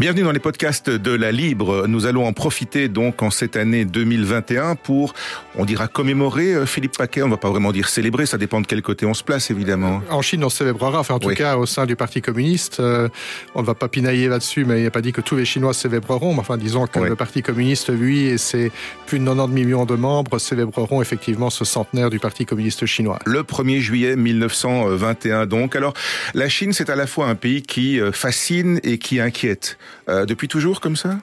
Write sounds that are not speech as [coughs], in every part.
Bienvenue dans les podcasts de la Libre. Nous allons en profiter donc en cette année 2021 pour, on dira commémorer euh, Philippe Paquet. On ne va pas vraiment dire célébrer, ça dépend de quel côté on se place évidemment. En Chine, on célébrera, enfin en tout cas au sein du Parti communiste. Euh, on ne va pas pinailler là-dessus, mais il a pas dit que tous les Chinois célébreront. Mais enfin, disons que le Parti communiste, lui, et ses plus de 90 millions de membres célébreront effectivement ce centenaire du Parti communiste chinois. Le 1er juillet 1921 donc. Alors, la Chine, c'est à la fois un pays qui euh, fascine et qui inquiète. Euh, depuis toujours comme ça?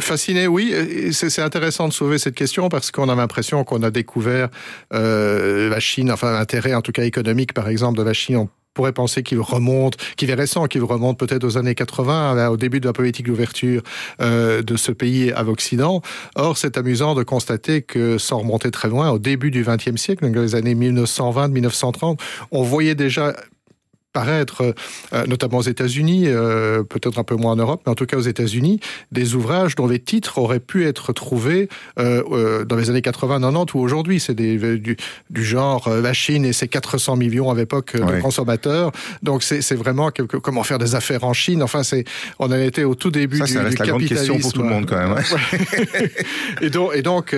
Fasciné, oui. C'est intéressant de sauver cette question parce qu'on a l'impression qu'on a découvert euh, la Chine, enfin l'intérêt en tout cas économique par exemple de la Chine on pourrait penser qu'il remonte, qu'il est récent, qu'il remonte peut-être aux années 80, au début de la politique d'ouverture euh, de ce pays à l'Occident. Or, c'est amusant de constater que, sans remonter très loin, au début du XXe siècle, dans les années 1920-1930, on voyait déjà paraître, euh, notamment aux États-Unis, euh, peut-être un peu moins en Europe, mais en tout cas aux États-Unis, des ouvrages dont les titres auraient pu être trouvés euh, dans les années 80-90 ou aujourd'hui. C'est du, du, genre la Chine et ses 400 millions à l'époque de consommateurs. Donc c'est vraiment quelque, comment faire des affaires en Chine. Enfin, c'est on a été au tout début ça, du, ça reste la grande question pour tout le monde quand même. [laughs] et donc, et donc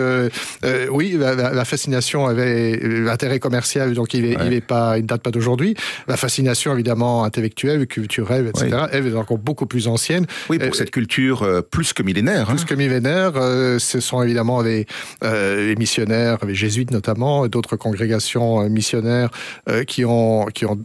oui, la, fascination avait l'intérêt commercial, donc il est, pas, il ne date pas d'aujourd'hui. La fascination évidemment intellectuelle, culturelle, etc. Elle est encore beaucoup plus ancienne. Oui, pour cette culture euh, plus que millénaire. Plus hein. que millénaire, euh, ce sont évidemment les, euh, les missionnaires, les jésuites notamment, et d'autres congrégations missionnaires qui ont qui ont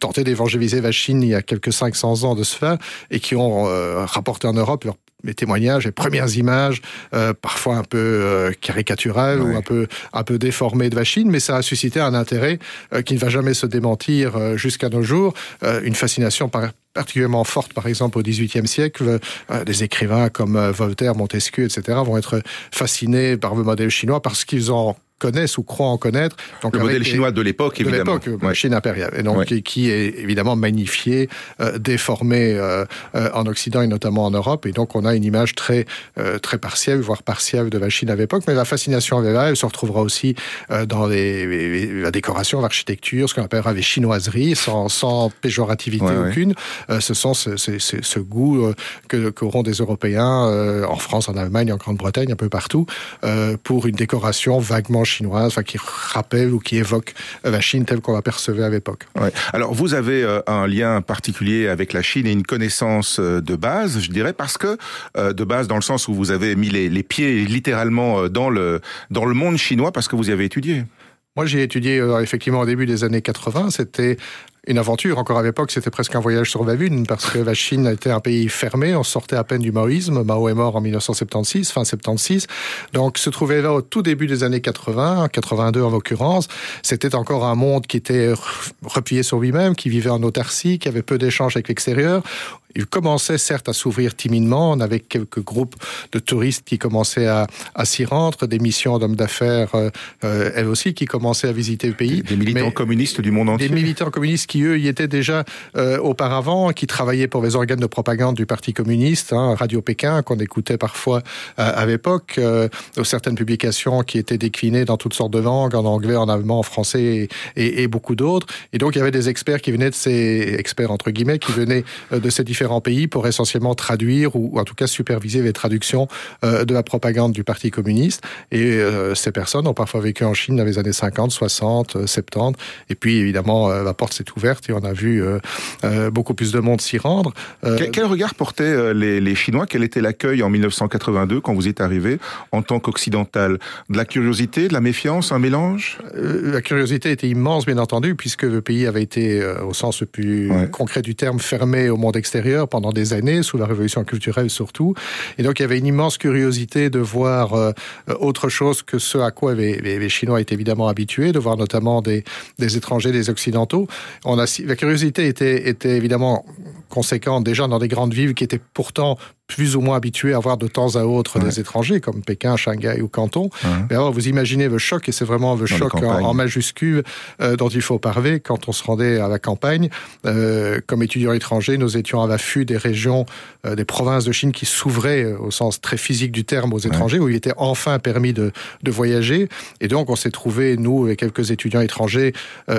tenté d'évangéliser la Chine il y a quelques 500 ans de cela et qui ont rapporté en Europe leur les témoignages, les premières images, euh, parfois un peu euh, caricaturales ou un peu un peu déformées de la Chine, mais ça a suscité un intérêt euh, qui ne va jamais se démentir euh, jusqu'à nos jours, une fascination par, particulièrement forte, par exemple, au XVIIIe siècle. des écrivains comme Voltaire, Montesquieu, etc., vont être fascinés par le modèle chinois parce qu'ils ont connaissent ou croient en connaître. Donc le modèle chinois de l'époque, évidemment. De l'époque, la Chine impériale. Et donc, qui, est évidemment magnifié, euh, déformé euh, euh, en Occident et notamment en Europe. Et donc, on a une image très, euh, très partielle, voire partielle de la Chine à l'époque. Mais la fascination est là. Elle se retrouvera aussi euh, dans les, la décoration, l'architecture, ce qu'on appellera les chinoiseries, sans, sans péjorativité aucune. ce sont ce, ce, ce goût que qu'auront des Européens en France, en Allemagne, en Grande-Bretagne, un peu partout, pour une décoration vaguement chinoise, enfin, qui rappelle ou qui évoque la Chine telle qu'on la percevait à l'époque. Ouais. Alors, vous avez euh, un lien particulier avec la Chine et une connaissance euh, de base, je dirais, parce que euh, de base dans le sens où vous avez mis les, les pieds littéralement dans le dans le monde chinois parce que vous y avez étudié. Moi, j'ai étudié effectivement au début des années 80. C'était une aventure. Encore à l'époque, c'était presque un voyage sur la Lune, parce que la Chine était un pays fermé. On sortait à peine du maoïsme. Mao est mort en 1976, fin 76. Donc, se trouver là au tout début des années 80, 82 en l'occurrence, c'était encore un monde qui était replié sur lui-même, qui vivait en autarcie, qui avait peu d'échanges avec l'extérieur. Il commençait certes à s'ouvrir timidement. On avait quelques groupes de touristes qui commençaient à, à s'y rendre, des missions d'hommes d'affaires, euh, euh elles aussi, qui commençaient à visiter le pays. Des, militants communistes du monde entier. Des militants communistes qui, eux, y étaient déjà euh, auparavant, qui travaillaient pour les organes de propagande du Parti communiste, hein, Radio Pékin, qu'on écoutait parfois euh, à l'époque, euh, certaines publications qui étaient déclinées dans toutes sortes de langues, en anglais, en allemand, en français et, et, et beaucoup d'autres. Et donc, il y avait des experts qui venaient de ces experts, entre guillemets, qui venaient de ces différents différents pays pour essentiellement traduire ou, en tout cas superviser les traductions euh, de la propagande du Parti communiste. Et euh, ces personnes ont parfois vécu en Chine dans les années 50, 60, 70. Et puis évidemment, euh, la porte s'est ouverte et on a vu beaucoup plus de monde s'y rendre. Quel, regard portaient les, les Chinois? Quel était l'accueil en 1982 quand vous êtes arrivé en tant qu'occidental? De la curiosité, de la méfiance, un mélange? La curiosité était immense, bien entendu, puisque le pays avait été, au sens le plus ouais. concret du terme, fermé au monde extérieur pendant des années, sous la révolution culturelle surtout. Et donc, il y avait une immense curiosité de voir euh, autre chose que ce à quoi les, Chinois étaient évidemment habitués, de voir notamment des, des étrangers, des Occidentaux. On a, la curiosité était, était évidemment conséquente déjà dans des grandes villes qui étaient pourtant plus ou moins habitués à voir de temps à autre ouais. des étrangers comme Pékin, Shanghai ou Canton. Ouais. Mais alors, vous imaginez le choc, et c'est vraiment le Dans choc en, en, majuscule euh, dont il faut parler quand on se rendait à la campagne. Euh, comme étudiants étrangers, nous étions à l'affût des régions, euh, des provinces de Chine qui s'ouvraient au sens très physique du terme aux étrangers, ouais. où il était enfin permis de, de voyager. Et donc, on s'est trouvé, nous et quelques étudiants étrangers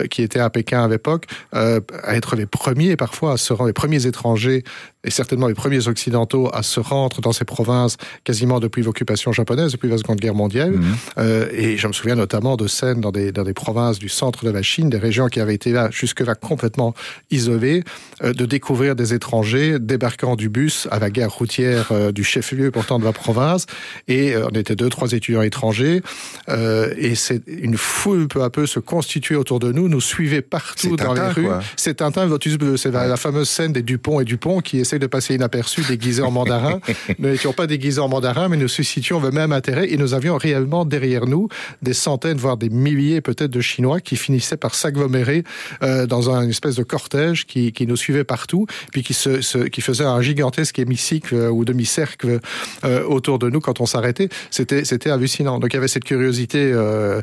qui étaient à Pékin à l'époque, à être les premiers, parfois, à se rendre, les premiers étrangers et certainement les premiers occidentaux à se rendre dans ces provinces quasiment depuis l'occupation japonaise, depuis la Seconde Guerre mondiale. Mhm. Euh, et je me souviens notamment de scènes dans des, dans des provinces du centre de la Chine, des régions qui avaient été là jusque-là complètement isolées, euh, de découvrir des étrangers débarquant du bus à la gare routière euh, du chef-lieu pourtant de la province. Et on était deux, trois étudiants étrangers. et c'est une foule peu à peu se constituait autour de nous, nous suivait partout dans les rues. C'est Tintin, Lotus Bleu. C'est la, fameuse scène des Dupont et Dupont qui essaient de passer inaperçus déguisés en mandarin. [laughs] nous n'étions pas déguisés en mandarin, mais nous suscitions le même intérêt et nous avions réellement derrière nous des centaines, voire des milliers peut-être de Chinois qui finissaient par s'agglomérer euh, dans un espèce de cortège qui, qui nous suivait partout, puis qui, se, qui faisait un gigantesque hémicycle euh, ou demi-cercle euh, autour de nous quand on s'arrêtait. C'était, c'était hallucinant. Donc il y avait cette curiosité euh,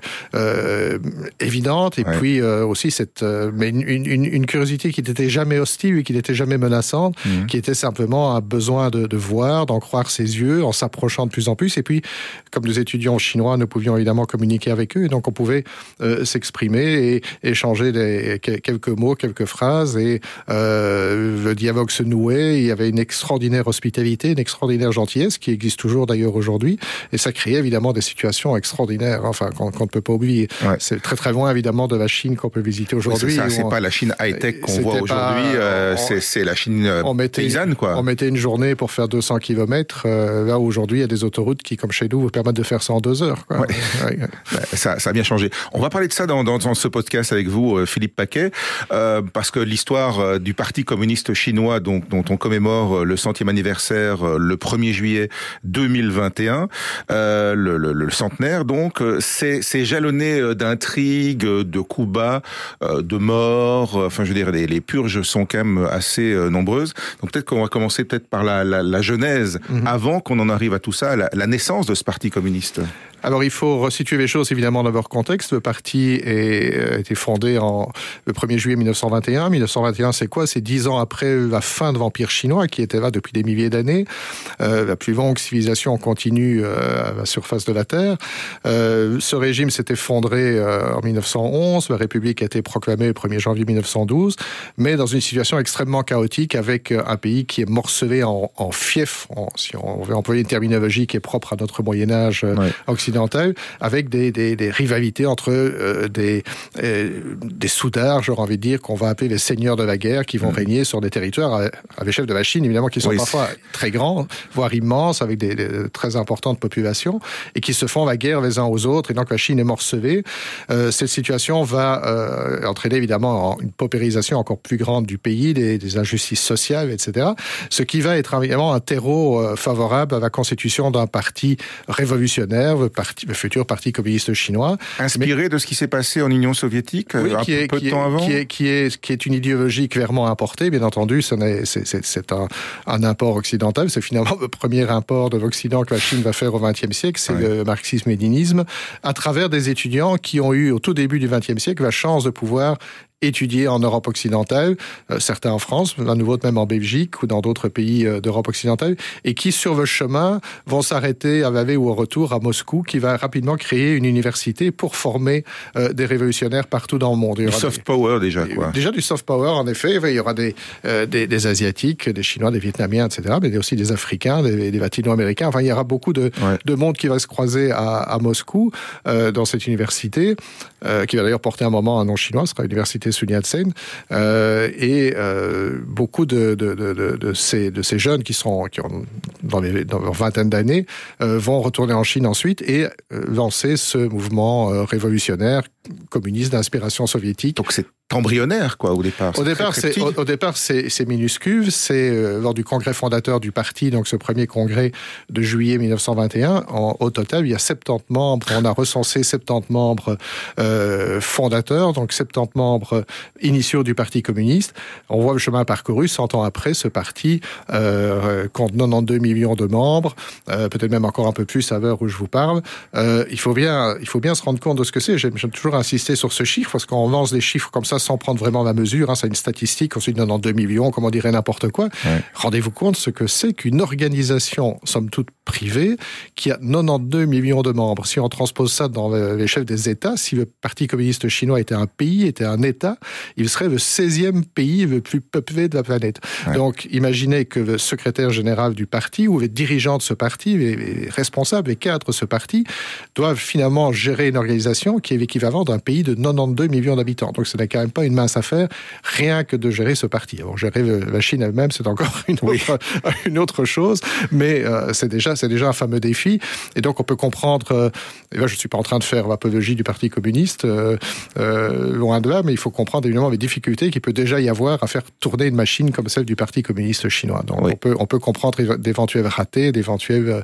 évidente et puis aussi cette, mais une, une, une, curiosité qui n'était jamais hostile et qui n'était jamais menaçante, mmh. qui était simplement un besoin de, de voir, d'en croire ses yeux, en s'approchant de plus en plus. Et puis, comme nous étudiants chinois, nous pouvions évidemment communiquer avec eux, et donc on pouvait euh, s'exprimer et échanger des, quelques mots, quelques phrases, et euh, le dialogue se nouait. Il y avait une extraordinaire hospitalité, une extraordinaire gentillesse qui existe toujours d'ailleurs aujourd'hui, et ça créait évidemment des situations extraordinaires, enfin qu'on ne peut pas oublier. C'est très très loin évidemment de la Chine qu'on peut visiter aujourd'hui. c'est pas la Chine high tech qu'on voit aujourd'hui, euh, c'est la Chine on mettait, paysanne quoi. On mettait une journée pour faire 200 km. là aujourd'hui, il y a des autoroutes qui, comme chez nous, vous permettent de faire ça en deux heures. Quoi. [laughs] ça, ça, a bien changé. On va parler de ça dans, dans, dans ce podcast avec vous, euh, Philippe Paquet, euh, parce que l'histoire euh, du Parti communiste chinois, dont, dont on commémore euh, le centième anniversaire le 1er juillet 2021, euh, le, le, le, centenaire, donc, c'est jalonné d'intrigues, de coups bas, de morts. Enfin, je veux dire, les, les, purges sont quand même assez nombreuses. Donc peut-être qu'on va commencer peut-être par la, la, la genèse, mhm. avant qu'on en arrive à tout ça, la, la naissance de ce Parti communiste. Alors il faut resituer les choses évidemment dans leur contexte. Le parti a euh, été fondé en, le 1er juillet 1921. 1921 c'est quoi? C'est dix ans après la fin de l'Empire chinois qui était là depuis des milliers d'années. Euh, la plus longue civilisation continue euh, à la surface de la Terre. Euh, ce régime s'est effondré en 1911. La République a été proclamée le 1er janvier 1912, mais dans une situation extrêmement chaotique avec un pays qui est morcelé en, en fief, en, si on veut employer une terminologie qui est propre à notre Moyen Âge ouais. occidental avec des, des, des rivalités entre euh, des, euh, des soudards, j'aurais envie de dire, qu'on va appeler les seigneurs de la guerre, qui vont mmh. régner sur des territoires à, à l'échelle de la Chine, évidemment, qui sont oui, parfois très grands, voire immenses, avec des, des, très importantes populations, et qui se font la guerre les uns aux autres, et donc la Chine est morcelée. Euh, cette situation va entraîner évidemment une paupérisation encore plus grande du pays, des, des injustices sociales, etc. Ce qui va être évidemment un terreau favorable à la constitution d'un parti révolutionnaire, le parti, le futur parti communiste chinois. Inspiré mais, de ce qui s'est passé en Union soviétique oui, un qui est, peu de temps avant qui est, qui, est, qui est une idéologie clairement importée, bien entendu, c'est un, un import occidental, c'est finalement le premier import de l'Occident que la Chine va faire au XXe siècle, c'est ouais. le marxisme-léninisme, à travers des étudiants qui ont eu au tout début du XXe siècle la chance de pouvoir étudiés en Europe occidentale, euh, certains en France, à nouveau même en Belgique ou dans d'autres pays euh, d'Europe occidentale, et qui, sur le chemin, vont s'arrêter à Vavé ou au retour à Moscou, qui va rapidement créer une université pour former euh, des révolutionnaires partout dans le monde. du soft des, power déjà, quoi. Déjà du soft power, en effet. Il y aura des, des, des, Asiatiques, des Chinois, des Vietnamiens, etc., mais aussi des Africains, des, des Latino-Américains. Enfin, il y aura beaucoup de, ouais. de monde qui va se croiser à, à Moscou, dans cette université, qui va d'ailleurs porter un moment un nom chinois, ce sera l'université Euh, et euh, beaucoup de, ces, jeunes qui sont ont dans, les, dans leur vingtaine d'années euh, vont retourner en Chine ensuite et lancer ce mouvement révolutionnaire communiste d'inspiration soviétique. Donc c'est embryonnaire quoi au départ. Au départ, c'est au, au, départ c'est minuscule. C'est euh, lors du congrès fondateur du parti, donc ce premier congrès de juillet 1921. En, au total, il y a 70 membres. On a recensé 70 membres euh, fondateurs, donc 70 membres initiaux du parti communiste. On voit le chemin parcouru. 100 ans après, ce parti euh, compte 92 millions de membres, peut-être même encore un peu plus à l'heure où je vous parle. Il faut bien, il faut bien se rendre compte de ce que c'est. J'aime toujours toujours insisté sur ce chiffre, parce qu'on lance des chiffres comme ça sans prendre vraiment la mesure. Hein, c'est une statistique, ensuite 92 millions, comme on dirait n'importe quoi. Rendez-vous compte ce que c'est qu'une organisation, somme toute privée, qui a 92 millions de membres. Si on transpose ça dans les chefs des États, si le Parti communiste chinois était un pays, était un État, il serait le 16e pays le plus peuplé de la planète. Donc imaginez que le secrétaire général du parti ou les dirigeants de ce parti, les responsables, les cadres de ce parti, doivent finalement gérer une organisation qui est l'équivalent d'un pays de 92 millions d'habitants. Donc ce n'est quand même pas une mince affaire, rien que de gérer ce parti. Alors gérer la Chine elle-même, c'est encore [laughs] une autre, une autre chose, mais euh, c'est déjà, déjà un fameux défi. Et donc on peut comprendre, euh, et là je ne suis pas en train de faire l'apologie du Parti communiste, euh, loin de là, mais il faut comprendre évidemment les difficultés qu'il peut déjà y avoir à faire tourner une machine comme celle du Parti communiste chinois. Donc on, peut, on peut comprendre d'éventuels ratés, d'éventuels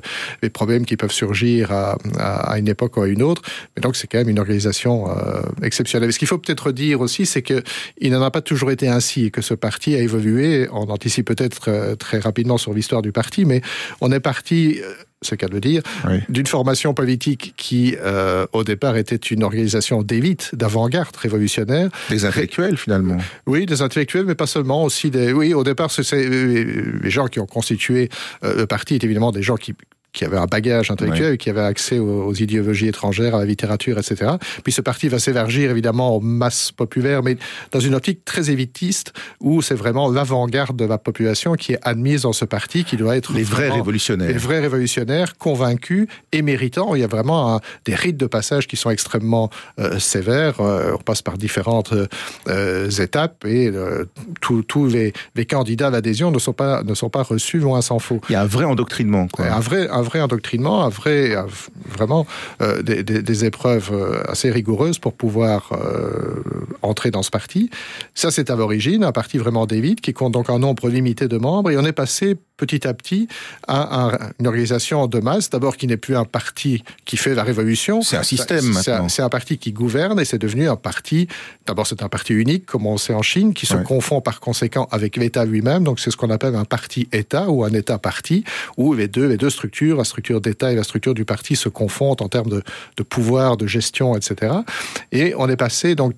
problèmes qui peuvent surgir à, à, une époque ou à une autre, mais donc c'est quand même une organisation euh, exceptionnelle. Ce qu'il faut peut-être dire aussi, c'est que il n'en a pas toujours été ainsi et que ce parti a évolué. On anticipe peut-être euh, très rapidement sur l'histoire du parti, mais on est parti euh, c'est le cas de le dire, d'une formation politique qui, euh, au départ, était une organisation d'élite, d'avant-garde révolutionnaire. Des intellectuels, finalement. Oui, des intellectuels, mais pas seulement, aussi des... Oui, au départ, c'est les gens qui ont constitué le parti, étaient évidemment des gens qui qui avait un bagage intellectuel, qui avait accès aux, idéologies étrangères, à la littérature, etc. Puis ce parti va s'élargir évidemment aux masses populaires, mais dans une optique très évitiste, où c'est vraiment l'avant-garde de la population qui est admise dans ce parti, qui doit être les vrais révolutionnaires, les vrais révolutionnaires convaincus et méritants. Il y a vraiment des rites de passage qui sont extrêmement euh, sévères. Euh, on passe par différentes euh, étapes et tous les, les, candidats à l'adhésion ne sont pas ne sont pas reçus loin s'en faut. Il y a un vrai endoctrinement, quoi. Un vrai un vrai endoctrinement, un vrai, vraiment euh, des, des, des, épreuves euh, assez rigoureuses pour pouvoir euh, entrer dans ce parti. Ça, c'est à l'origine, un parti vraiment d'élite qui compte donc un nombre limité de membres. Et on est passé petit à petit à, une organisation de masse, d'abord qui n'est plus un parti qui fait la révolution. C'est un système maintenant. C'est un, parti qui gouverne et c'est devenu un parti, d'abord c'est un parti unique, comme on sait en Chine, qui se confond par conséquent avec l'État lui-même. Donc c'est ce qu'on appelle un parti-État ou un État-parti, où les deux, les deux structures, la structure d'État et la structure du parti se confondent en termes de, de pouvoir, de gestion, etc. Et on est passé donc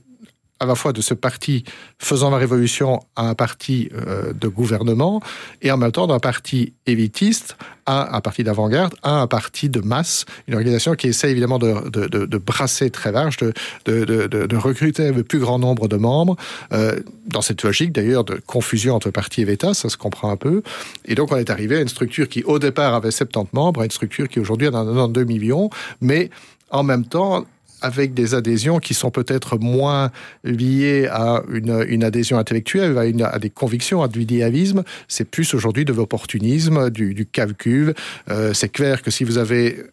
à la fois de ce parti faisant la révolution à un parti euh, de gouvernement et en même temps d'un parti élitiste à un parti d'avant-garde à un parti de masse, une organisation qui essaie évidemment de, de, de, de brasser très large, de, recruter le plus grand nombre de membres, euh, dans cette logique d'ailleurs de confusion entre parti et État, ça se comprend un peu. Et donc on est arrivé à une structure qui au départ avait 70 membres, à une structure qui aujourd'hui en a 92 millions, mais en même temps avec des adhésions qui sont peut-être moins liées à une, une adhésion intellectuelle, à, une, à, des convictions, à du idéalisme. C'est plus aujourd'hui de l'opportunisme, du, du calcul. Euh, c'est clair que si vous avez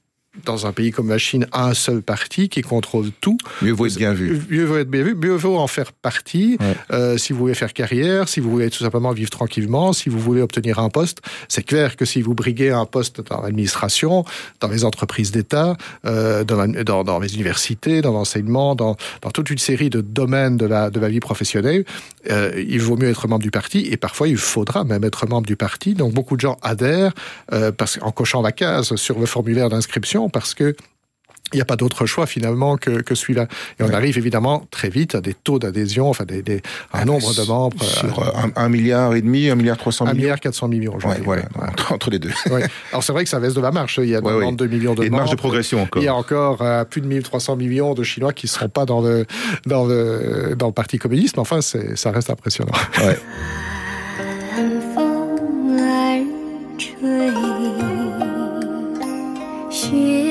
dans un pays comme la Chine, un seul parti qui contrôle tout. Mieux vaut être bien vu. Mieux vaut être bien vu, mieux vaut en faire partie. Euh, si vous voulez faire carrière, si vous voulez tout simplement vivre tranquillement, si vous voulez obtenir un poste, c'est clair que si vous briguez un poste dans l'administration, dans les entreprises d'État, euh, dans, dans, dans, les universités, dans l'enseignement, dans, dans, toute une série de domaines de la, de la vie professionnelle, euh, il vaut mieux être membre du parti et parfois il faudra même être membre du parti. Donc beaucoup de gens adhèrent parce, en cochant la case sur le formulaire d'inscription parce que il n'y a pas d'autre choix finalement que, que celui-là. Et on arrive évidemment très vite à des taux d'adhésion, enfin des, des un ah, nombre de membres. Sur euh, un, milliard et demi, un milliard trois cents millions. Un milliard quatre cents millions. Ouais, voilà, entre les deux. [laughs] Ouais. Alors c'est vrai que ça baisse de la marche. Il y a 92 millions de et une marge de progression encore. Il y a encore euh, plus de 1300 millions de Chinois qui ne seront pas dans le, dans le, dans le Parti communiste. Mais enfin, ça reste impressionnant. Ouais.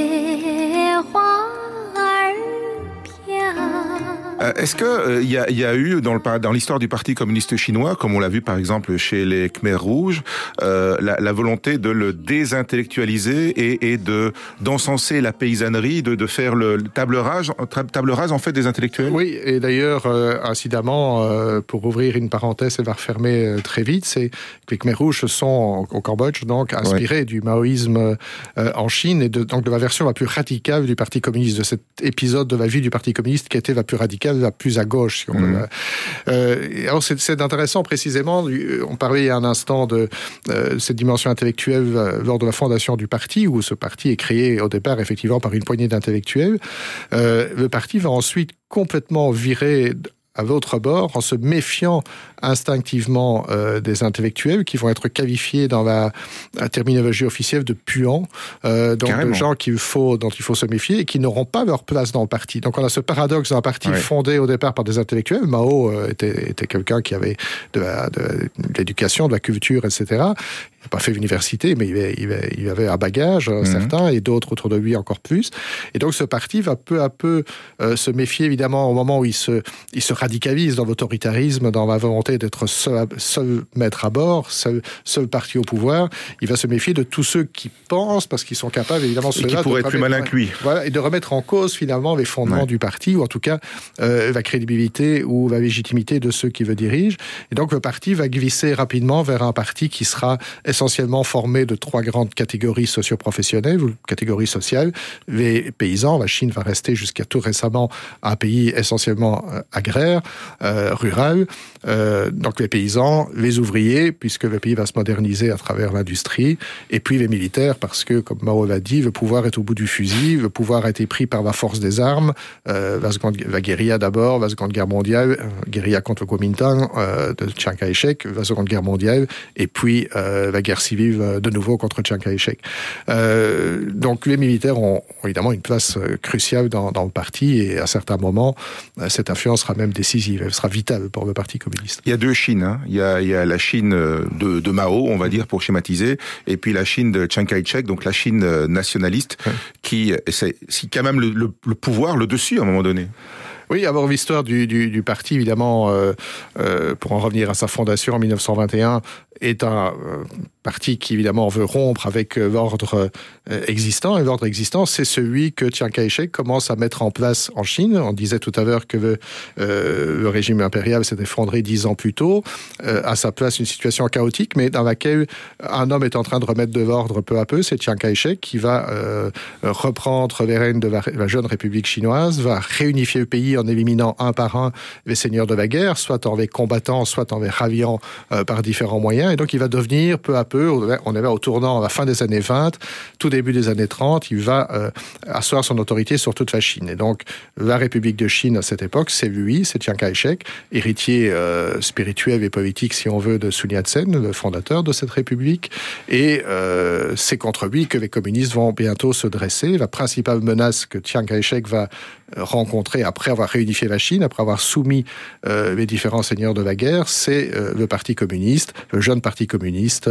Euh, est-ce que euh, il y, a, y, a, eu dans, le, dans l'histoire du Parti communiste chinois, comme on l'a vu par exemple chez les Khmer rouges, euh, la, la, volonté de le désintellectualiser et, et de d'encenser la paysannerie, de, de faire le table rase, table rase en fait des intellectuels? Oui, et d'ailleurs, euh, incidemment, euh, pour ouvrir une parenthèse et va refermer très vite, c'est que les Khmer rouges sont au Cambodge donc inspirés du maoïsme en Chine et de, donc de la version la plus radicale du Parti communiste, de cet épisode de la vie du Parti communiste qui était la plus radicale radical va plus à gauche. Si on mmh. euh, alors c'est intéressant précisément. On parlait il y a un instant de euh, cette dimension intellectuelle euh, lors de la fondation du parti, où ce parti est créé au départ effectivement par une poignée d'intellectuels. Euh, le parti va ensuite complètement virer à votre bord en se méfiant instinctivement euh, des intellectuels qui vont être qualifiés dans la, terminologie officielle de puants, euh, donc de gens qu'il faut, dont il faut se méfier et qui n'auront pas leur place dans le parti. Donc on a ce paradoxe d'un parti fondé au départ par des intellectuels. Mao euh, était, était quelqu'un qui avait de l'éducation, de, la culture, etc. Il n'a pas fait l'université, mais il avait, un bagage, mhm. certain, et d'autres autour de lui encore plus. Et donc ce parti va peu à peu se méfier, évidemment, au moment où il se, il se radicalise dans l'autoritarisme, dans la volonté d'être seul, seul, maître à bord, seul, seul, parti au pouvoir, il va se méfier de tous ceux qui pensent, parce qu'ils sont capables, évidemment, et qui pourraient être plus malins que lui. Voilà, et de remettre en cause, finalement, les fondements du parti, ou en tout cas, euh, la crédibilité ou la légitimité de ceux qui le dirigent. Et donc, le parti va glisser rapidement vers un parti qui sera essentiellement formé de trois grandes catégories socio-professionnelles, ou catégories sociales. Les paysans, la Chine va rester jusqu'à tout récemment un pays essentiellement euh, agraire, euh, rural. Euh, euh, donc les paysans, les ouvriers, puisque le pays va se moderniser à travers l'industrie, et puis les militaires, parce que, comme Mao l'a dit, le pouvoir est au bout du fusil, le pouvoir a été pris par la force des armes, euh, la, guérilla d'abord, la Seconde Guerre mondiale, euh, guérilla contre le Kuomintang de Chiang Kai-shek, la Seconde Guerre mondiale, et puis la guerre civile de nouveau contre Chiang Kai-shek. donc les militaires ont, évidemment une place cruciale dans, dans, le parti, et à certains moments, cette influence sera même décisive, elle sera vitale pour le Parti communiste. Il y a deux Chines. Hein. Il, y a, il, y a, la Chine euh, de, de, Mao, on va dire, pour schématiser, et puis la Chine de Chiang Kai-shek, donc la Chine euh, nationaliste, qui, c'est quand même le, le, le pouvoir, le dessus à un moment donné. Oui, avoir l'histoire du, du, du, parti, évidemment, euh, euh, pour en revenir à sa fondation en 1921, est un euh, parti qui, évidemment, veut rompre avec euh, l'ordre euh, existant. Et l'ordre existant, c'est celui que Chiang Kai-shek commence à mettre en place en Chine. On disait tout à l'heure que le, régime impérial s'est effondré dix ans plus tôt. À sa place, une situation chaotique, mais dans laquelle un homme est en train de remettre de l'ordre peu à peu. C'est Chiang Kai-shek qui va reprendre les rênes de la, la, jeune République chinoise, va réunifier le pays en éliminant un par un les seigneurs de la guerre, soit en les combattant, soit en les raviant par différents moyens et donc il va devenir peu à peu, on est au tournant à la fin des années 20, tout début des années 30, il va euh, asseoir son autorité sur toute la Chine. Et donc la République de Chine à cette époque, c'est lui, c'est Chiang Kai-shek, héritier euh, spirituel et politique, si on veut, de Sun Yat-sen, le fondateur de cette République. Et euh, c'est contre lui que les communistes vont bientôt se dresser. La principale menace que Chiang Kai-shek va rencontrer après avoir réunifié la Chine, après avoir soumis les différents seigneurs de la guerre, c'est le Parti communiste, le jeune Parti communiste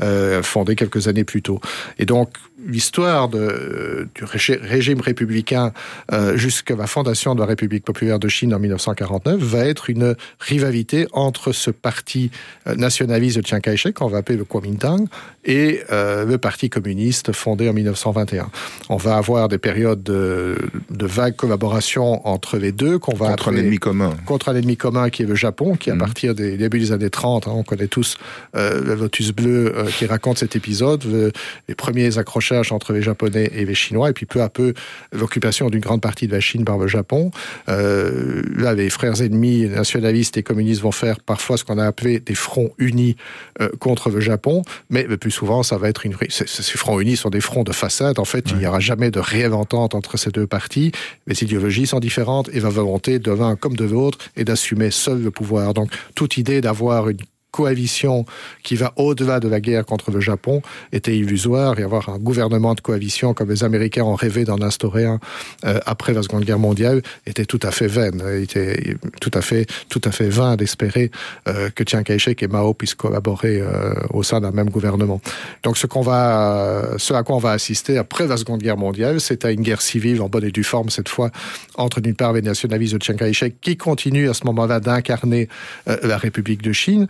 euh, fondé quelques années plus tôt. Et donc l'histoire du régime républicain euh, jusqu'à la fondation de la République populaire de Chine en 1949 va être une rivalité entre ce parti euh, nationaliste de Chiang Kai-shek, qu'on va appeler le Kuomintang, et euh, le Parti communiste fondé en 1921. On va avoir des périodes de, de vague collaboration entre les deux, qu'on va contre un ennemi commun. Contre un ennemi commun qui est le Japon, qui à mmh. partir des débuts des années 30, hein, on connaît tous euh, le Lotus bleu euh, qui raconte cet épisode, le, les premiers accrochages entre les Japonais et les Chinois, et puis peu à peu l'occupation d'une grande partie de la Chine par le Japon. Euh, là, les frères ennemis nationalistes et communistes vont faire parfois ce qu'on a appelé des fronts unis euh, contre le Japon, mais le plus souvent, ça va être une... Ces fronts unis sont des fronts de façade. En fait, ouais. il n'y aura jamais de réelle entente entre ces deux parties. Les idéologies sont différentes et la volonté de l'un comme de l'autre est d'assumer seul le pouvoir. Donc, toute idée d'avoir une coalition qui va au-delà de la guerre contre le Japon était illusoire et avoir un gouvernement de coalition comme les Américains ont rêvé d'en instaurer un euh, après la Seconde Guerre mondiale était tout à fait vaine. Il était tout à fait, tout à fait vain d'espérer euh, que Chiang Kai-shek et Mao puissent collaborer euh, au sein d'un même gouvernement. Donc ce qu'on va, ce à quoi on va assister après la Seconde Guerre mondiale, c'est à une guerre civile en bonne et due forme cette fois entre d'une part les nationalistes de Chiang Kai-shek qui continuent à ce moment-là d'incarner euh, la République de Chine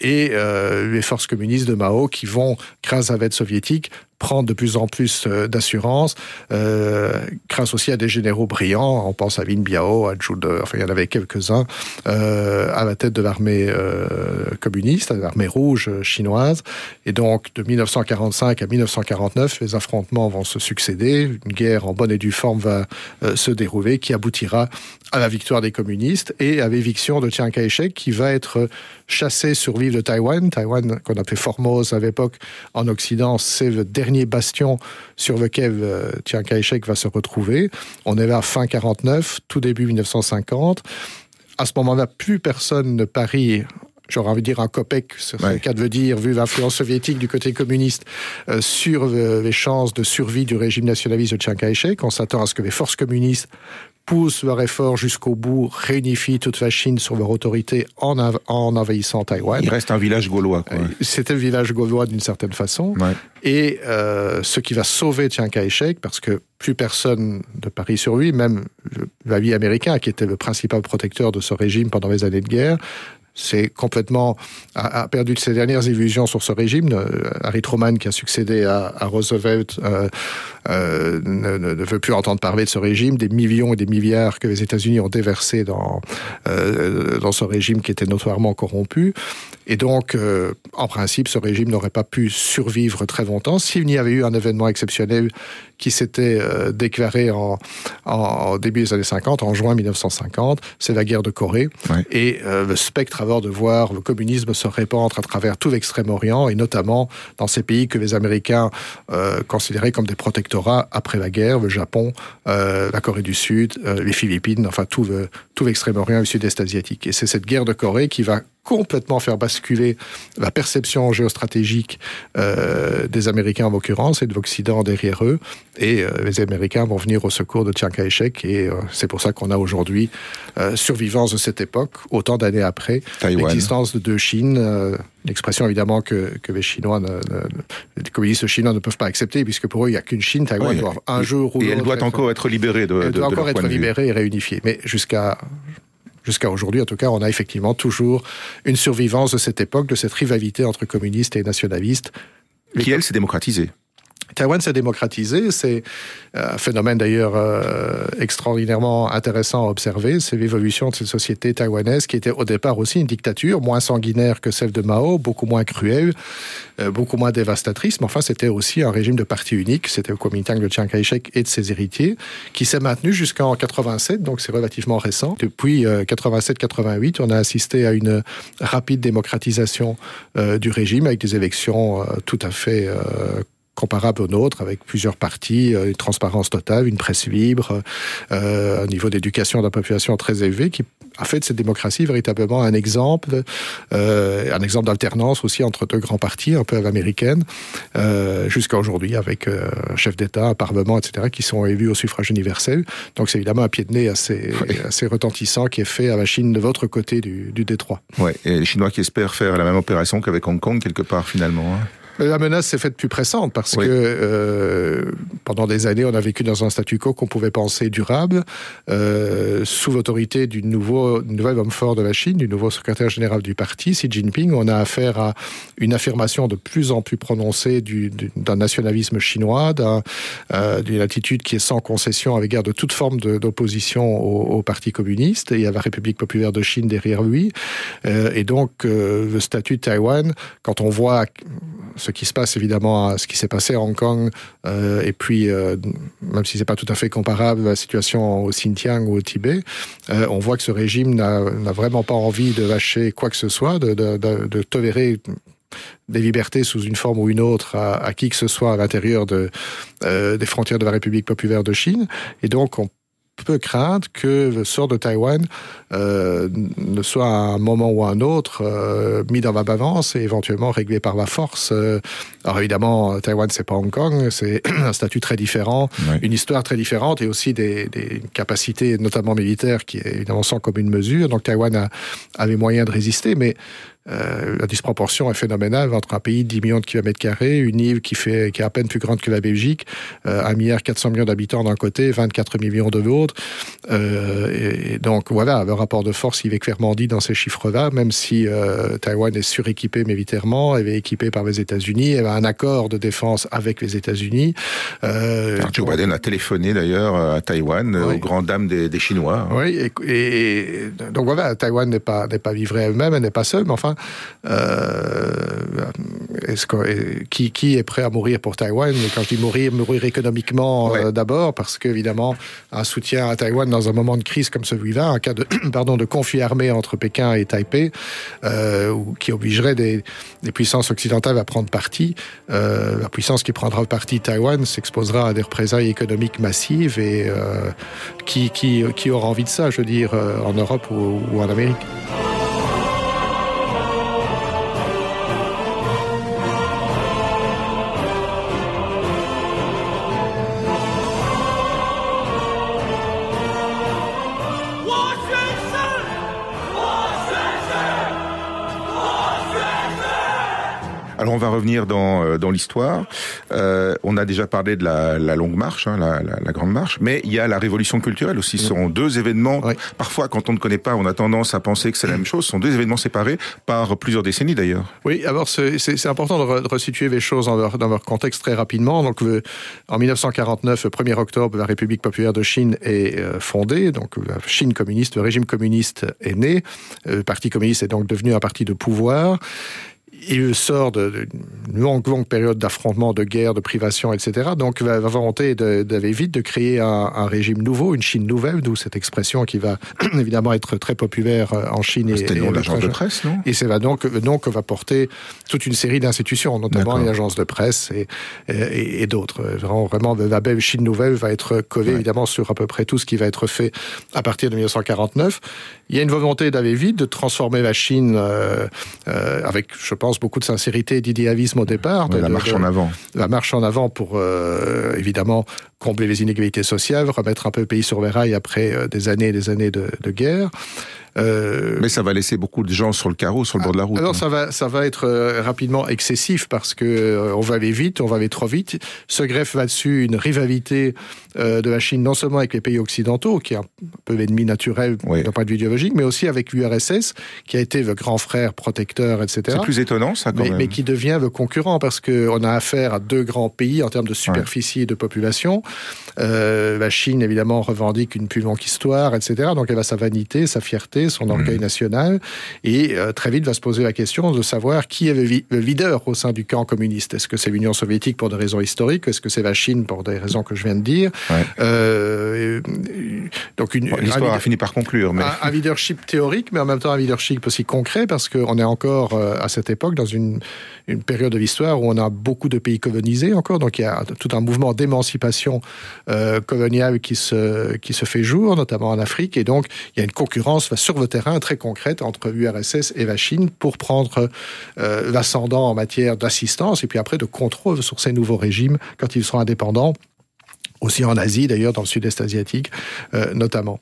et euh, les forces communistes de Mao qui vont, grâce à l'aide soviétique, prendre de plus en plus d'assurance, grâce aussi à des généraux brillants. On pense à Vin Biao, à Zhu enfin il y en avait quelques-uns, à la tête de l'armée communiste, à l'armée rouge chinoise. Et donc de 1945 à 1949, les affrontements vont se succéder. Une guerre en bonne et due forme va se dérouler qui aboutira à la victoire des communistes et à l'éviction de Chiang Kai-shek qui va être chassé sur l'île de Taïwan. Taïwan, qu'on appelait Formose à l'époque en Occident, c'est le dernier bastion sur lequel euh, Chiang Kai-shek va se retrouver. On est là fin 49, tout début 1950. À ce moment-là, plus personne ne parie j'aurais envie de dire un copec, ce le cas de dire, vu l'influence soviétique du côté communiste, euh, sur les chances de survie du régime nationaliste de Chiang Kai-shek. On s'attend à ce que les forces communistes poussent leur effort jusqu'au bout, réunifient toute la Chine sur leur autorité en, en envahissant Taïwan. Il reste un village gaulois. Euh, c'était le village gaulois d'une certaine façon. Et euh, ce qui va sauver Chiang Kai-shek, parce que plus personne de Paris sur lui, même vie américain, qui était le principal protecteur de ce régime pendant les années de guerre, c'est complètement a, perdu ses dernières illusions sur ce régime. Euh, Harry Truman, qui a succédé à, Roosevelt, euh, euh, ne, veut plus entendre parler de ce régime. Des millions et des milliards que les États-Unis ont déversés dans dans ce régime qui était notoirement corrompu. Et donc, en principe, ce régime n'aurait pas pu survivre très longtemps s'il n'y avait eu un événement exceptionnel qui s'était déclaré en, en, début des années 50, en juin 1950. C'est la guerre de Corée. Et le spectre de voir le communisme se répandre à travers tout l'Extrême-Orient, et notamment dans ces pays que les Américains euh, considéraient comme des protectorats après la guerre, le Japon, euh, la Corée du Sud, euh, les Philippines, enfin tout, tout l'Extrême-Orient et le Sud-Est asiatique. Et c'est cette guerre de Corée qui va complètement faire basculer la perception géostratégique euh, des Américains en l'occurrence et de l'Occident derrière eux. Et euh, les Américains vont venir au secours de Chiang Kai-shek et euh, c'est pour ça qu'on a aujourd'hui euh, survivance de cette époque, autant d'années après, l'existence de deux Chines. Euh, l'expression évidemment que, que les Chinois, ne, les communistes chinois ne peuvent pas accepter, puisque pour eux il n'y a qu'une Chine, Taïwan doit un jour ou Et elle doit encore être libérée de. Elle doit encore être libérée et réunifiée. Mais jusqu'à jusqu'à aujourd'hui, en tout cas, on a effectivement toujours une survivance de cette époque, de cette rivalité entre communistes et nationalistes. Qui, elle, s'est démocratisée. Taïwan s'est démocratisé, c'est euh, un phénomène d'ailleurs euh, extraordinairement intéressant à observer, c'est l'évolution de cette société taïwanaise qui était au départ aussi une dictature, moins sanguinaire que celle de Mao, beaucoup moins cruelle, euh, beaucoup moins dévastatrice, mais enfin c'était aussi un régime de parti unique, c'était le Kuomintang de Chiang Kai-shek et de ses héritiers, qui s'est maintenu jusqu'en 87, donc c'est relativement récent. Depuis 87-88, on a assisté à une rapide démocratisation du régime avec des élections tout à fait comparable aux nôtres, avec plusieurs partis, euh, une transparence totale, une presse libre, euh, un niveau d'éducation de la population très élevé, qui a fait de cette démocratie véritablement un exemple, euh, un exemple d'alternance aussi entre deux grands partis, un peu à l'américaine, euh, jusqu'à aujourd'hui, avec un chef d'État, un parlement, etc., qui sont élus au suffrage universel. Donc c'est évidemment un pied de nez assez, assez retentissant qui est fait à la Chine de votre côté du, du détroit. Ouais, et les Chinois qui espèrent faire la même opération qu'avec Hong Kong, quelque part, finalement. Hein. La menace s'est faite plus pressante parce que euh, pendant des années, on a vécu dans un statu quo qu'on pouvait penser durable, euh, sous l'autorité du nouveau nouvel homme fort de la Chine, du nouveau secrétaire général du parti, Xi Jinping. On a affaire à une affirmation de plus en plus prononcée d'un nationalisme chinois, euh, d'une attitude qui est sans concession à l'égard de toute forme d'opposition au, au, Parti communiste et à la République populaire de Chine derrière lui. Et donc, le statut de Taïwan, quand on voit ce qui se passe évidemment à ce qui s'est passé à Hong Kong, euh, et puis euh, même si c'est pas tout à fait comparable à la situation au Xinjiang ou au Tibet, euh, on voit que ce régime n'a vraiment pas envie de lâcher quoi que ce soit, de, de, tolérer des libertés sous une forme ou une autre à, qui que ce soit à l'intérieur de, des frontières de la République populaire de Chine. Et donc, on peut craindre que le sort de Taïwan euh, ne soit à un moment ou à un autre euh, mis dans la balance et éventuellement réglé par la force. Euh, alors évidemment, Taïwan, c'est pas Hong Kong, c'est [clears throat] un statut très différent, une histoire très différente et aussi des, des, capacités, notamment militaires, qui évidemment sans commune mesure. Donc Taïwan a, a les moyens de résister, mais euh, la disproportion est phénoménale entre un pays de 10 millions de kilomètres carrés, une île qui, fait, qui est à peine plus grande que la Belgique, euh, 1 milliard 400 millions d'habitants d'un côté, 24 millions de l'autre. Euh, et, donc voilà, le rapport de force, il est clairement dit dans ces chiffres-là, même si euh, Taïwan est suréquipé militairement, elle est équipée par les États-Unis, elle a un accord de défense avec les États-Unis. Euh, Joe Biden a téléphoné d'ailleurs à Taïwan, oui. aux grandes dames des, des Chinois. Oui, et, et, donc voilà, Taïwan n'est pas, n'est pas livrée elle-même, elle n'est pas seule, mais enfin, euh, est-ce que, qui, qui, est prêt à mourir pour Taïwan? Quand je dis mourir, mourir économiquement ouais. euh, d'abord, parce qu'évidemment, un soutien à Taïwan dans un moment de crise comme celui-là, un cas de, [clears throat] pardon, de conflit armé entre Pékin et Taipei, euh, qui obligerait des, des, puissances occidentales à prendre parti, euh, la puissance qui prendra parti Taïwan s'exposera à des représailles économiques massives et euh, qui, qui, qui aura envie de ça, je veux dire, euh, en Europe ou, ou en Amérique. On va revenir dans, euh, dans l'histoire. Euh, on a déjà parlé de la, la longue marche, hein, la, la, la, grande marche, mais il y a la révolution culturelle aussi. Ce sont deux événements. Oui. Parfois, quand on ne connaît pas, on a tendance à penser que c'est la même chose. Ce sont deux événements séparés par plusieurs décennies d'ailleurs. Oui, alors c'est important de, re, de, resituer les choses dans leur, dans leur contexte très rapidement. Donc, le, en 1949, le 1er octobre, la République populaire de Chine est euh, fondée. Donc, la Chine communiste, le régime communiste est né. Le Parti communiste est donc devenu un parti de pouvoir il sort d'une longue, longue période d'affrontements, de guerre, de privation, etc. Donc, la, la volonté d'aller vite de créer un, un, régime nouveau, une Chine nouvelle, d'où cette expression qui va [clears throat] évidemment être très populaire en Chine. Ah, C'était le l'agence de presse, non? Et c'est donc le nom que va porter toute une série d'institutions, notamment les agences de presse et, et, et d'autres. Vraiment, vraiment, le label Chine nouvelle va être collé ouais. évidemment sur à peu près tout ce qui va être fait à partir de 1949. Il y a une volonté d'aller vite, de transformer la Chine euh, euh, avec, je pense, beaucoup de sincérité et d'idéalisme au départ. De, la marche de, en avant. La marche en avant pour, euh, évidemment, combler les inégalités sociales, remettre un peu le pays sur les rails après euh, des années et des années de, de guerre. Euh... Mais ça va laisser beaucoup de gens sur le carreau, sur le bord de la route. Alors hein. ça va, ça va être euh, rapidement excessif parce que euh, on va aller vite, on va aller trop vite. Se greffe là-dessus une rivalité de la Chine, non seulement avec les pays occidentaux, qui est un peu l'ennemi naturel oui. d'un point de vue idéologique, mais aussi avec l'URSS, qui a été le grand frère protecteur, etc. C'est plus étonnant, ça, quand mais, même. Mais qui devient le concurrent parce qu'on a affaire à deux grands pays en termes de superficie ouais. et de population. Euh, la Chine, évidemment, revendique une plus longue histoire, etc. Donc elle a sa vanité, sa fierté, son orgueil mmh. national. Et euh, très vite va se poser la question de savoir qui est le, le leader au sein du camp communiste. Est-ce que c'est l'Union soviétique pour des raisons historiques? Est-ce que c'est la Chine pour des raisons que je viens de dire? Ouais. euh, Donc une, bon, l'histoire a fini par conclure. Mais... Un, un, [laughs] leadership théorique, mais en même temps un leadership aussi concret, parce qu'on est encore euh, à cette époque dans une, une période de l'histoire où on a beaucoup de pays colonisés encore. Donc il y a tout un mouvement d'émancipation euh, coloniale qui se, qui se fait jour, notamment en Afrique. Et donc, il y a une concurrence sur le terrain très concrète entre l'URSS et la Chine pour prendre euh, l'ascendant en matière d'assistance et puis après de contrôle sur ces nouveaux régimes quand ils seront indépendants aussi en Asie d'ailleurs, dans le sud-est asiatique euh, notamment.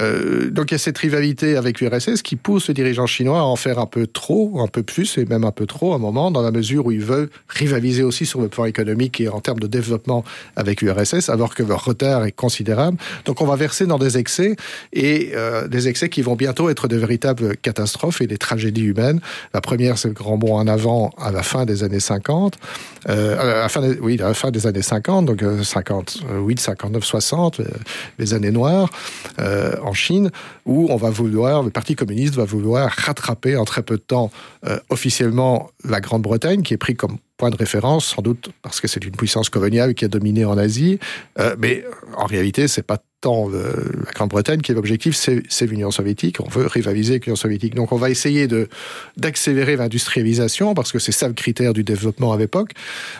Euh, donc il y a cette rivalité avec l'URSS qui pousse le dirigeant chinois à en faire un peu trop, un peu plus et même un peu trop à un moment, dans la mesure où ils veulent rivaliser aussi sur le plan économique et en termes de développement avec l'URSS, alors que leur retard est considérable. Donc on va verser dans des excès et euh, des excès qui vont bientôt être de véritables catastrophes et des tragédies humaines. La première, c'est le grand bond en avant à la fin des années 50, euh, à la fin des, oui, à la fin des années 50, donc 58, 59, 60, les années noires. En Chine, où on va vouloir, le Parti communiste va vouloir rattraper en très peu de temps euh, officiellement la Grande-Bretagne, qui est pris comme point de référence, sans doute parce que c'est une puissance coloniale qui a dominé en Asie, euh, mais en réalité, c'est pas tant euh, la Grande-Bretagne qui est l'objectif, c'est l'Union soviétique. On veut rivaliser avec l'Union soviétique. Donc on va essayer d'accélérer l'industrialisation parce que c'est ça le critère du développement à l'époque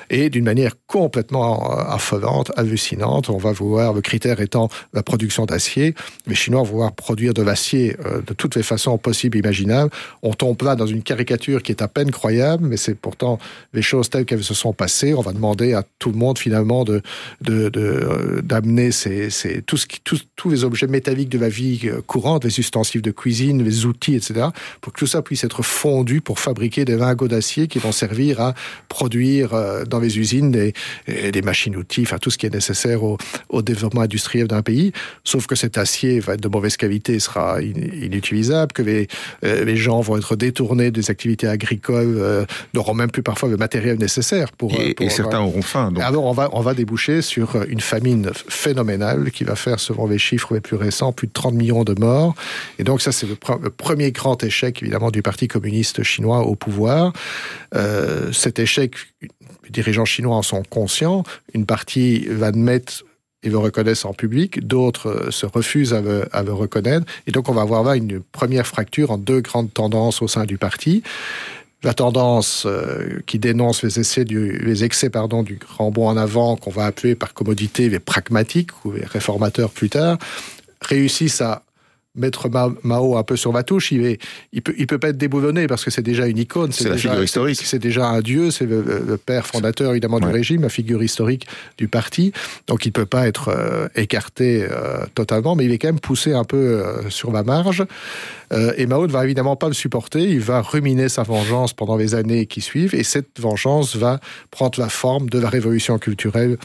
et d'une manière complètement affolante, hallucinante. On va vouloir, le critère étant la production d'acier. Les Chinois vont vouloir produire de l'acier euh, de toutes les façons possibles imaginables. On tombe là dans une caricature qui est à peine croyable, mais c'est pourtant les choses telles qu'elles se sont passées. On va demander à tout le monde finalement de d'amener de, de, ces, ces, tout ce tous les objets métalliques de la vie euh, courante, les ustensiles de cuisine, les outils, etc., pour que tout ça puisse être fondu pour fabriquer des lingots d'acier qui vont servir à produire euh, dans les usines des, des machines-outils, enfin tout ce qui est nécessaire au, au développement industriel d'un pays. Sauf que cet acier va être de mauvaise qualité, sera inutilisable, que les, euh, les gens vont être détournés des activités agricoles, n'auront même plus parfois le matériel nécessaire pour. Et, pour, certains auront faim. Donc. Alors on va on va déboucher sur une famine phénoménale qui va faire, selon les chiffres les plus récents, plus de 30 millions de morts. Et donc ça, c'est le, premier grand échec, évidemment, du Parti communiste chinois au pouvoir. Euh, cet échec, les dirigeants chinois en sont conscients. Une partie va admettre et le reconnaissent en public, d'autres euh, se refusent à le, à le, reconnaître. Et donc on va avoir là une première fracture en deux grandes tendances au sein du parti la tendance euh, qui dénonce les, essais du, les excès pardon, du grand bond en avant qu'on va appeler par commodité les pragmatiques ou les réformateurs plus tard, réussissent à mettre Mao un peu sur la touche, il, il peut, il peut pas être déboulonné parce que c'est déjà une icône. C'est déjà un dieu, c'est le, père fondateur évidemment du régime, la figure historique du parti. Donc il peut pas être euh, écarté euh, totalement, mais il est quand même poussé un peu euh, sur la marge. et Mao ne va évidemment pas le supporter. Il va ruminer sa vengeance pendant les années qui suivent, et cette vengeance va prendre la forme de la révolution culturelle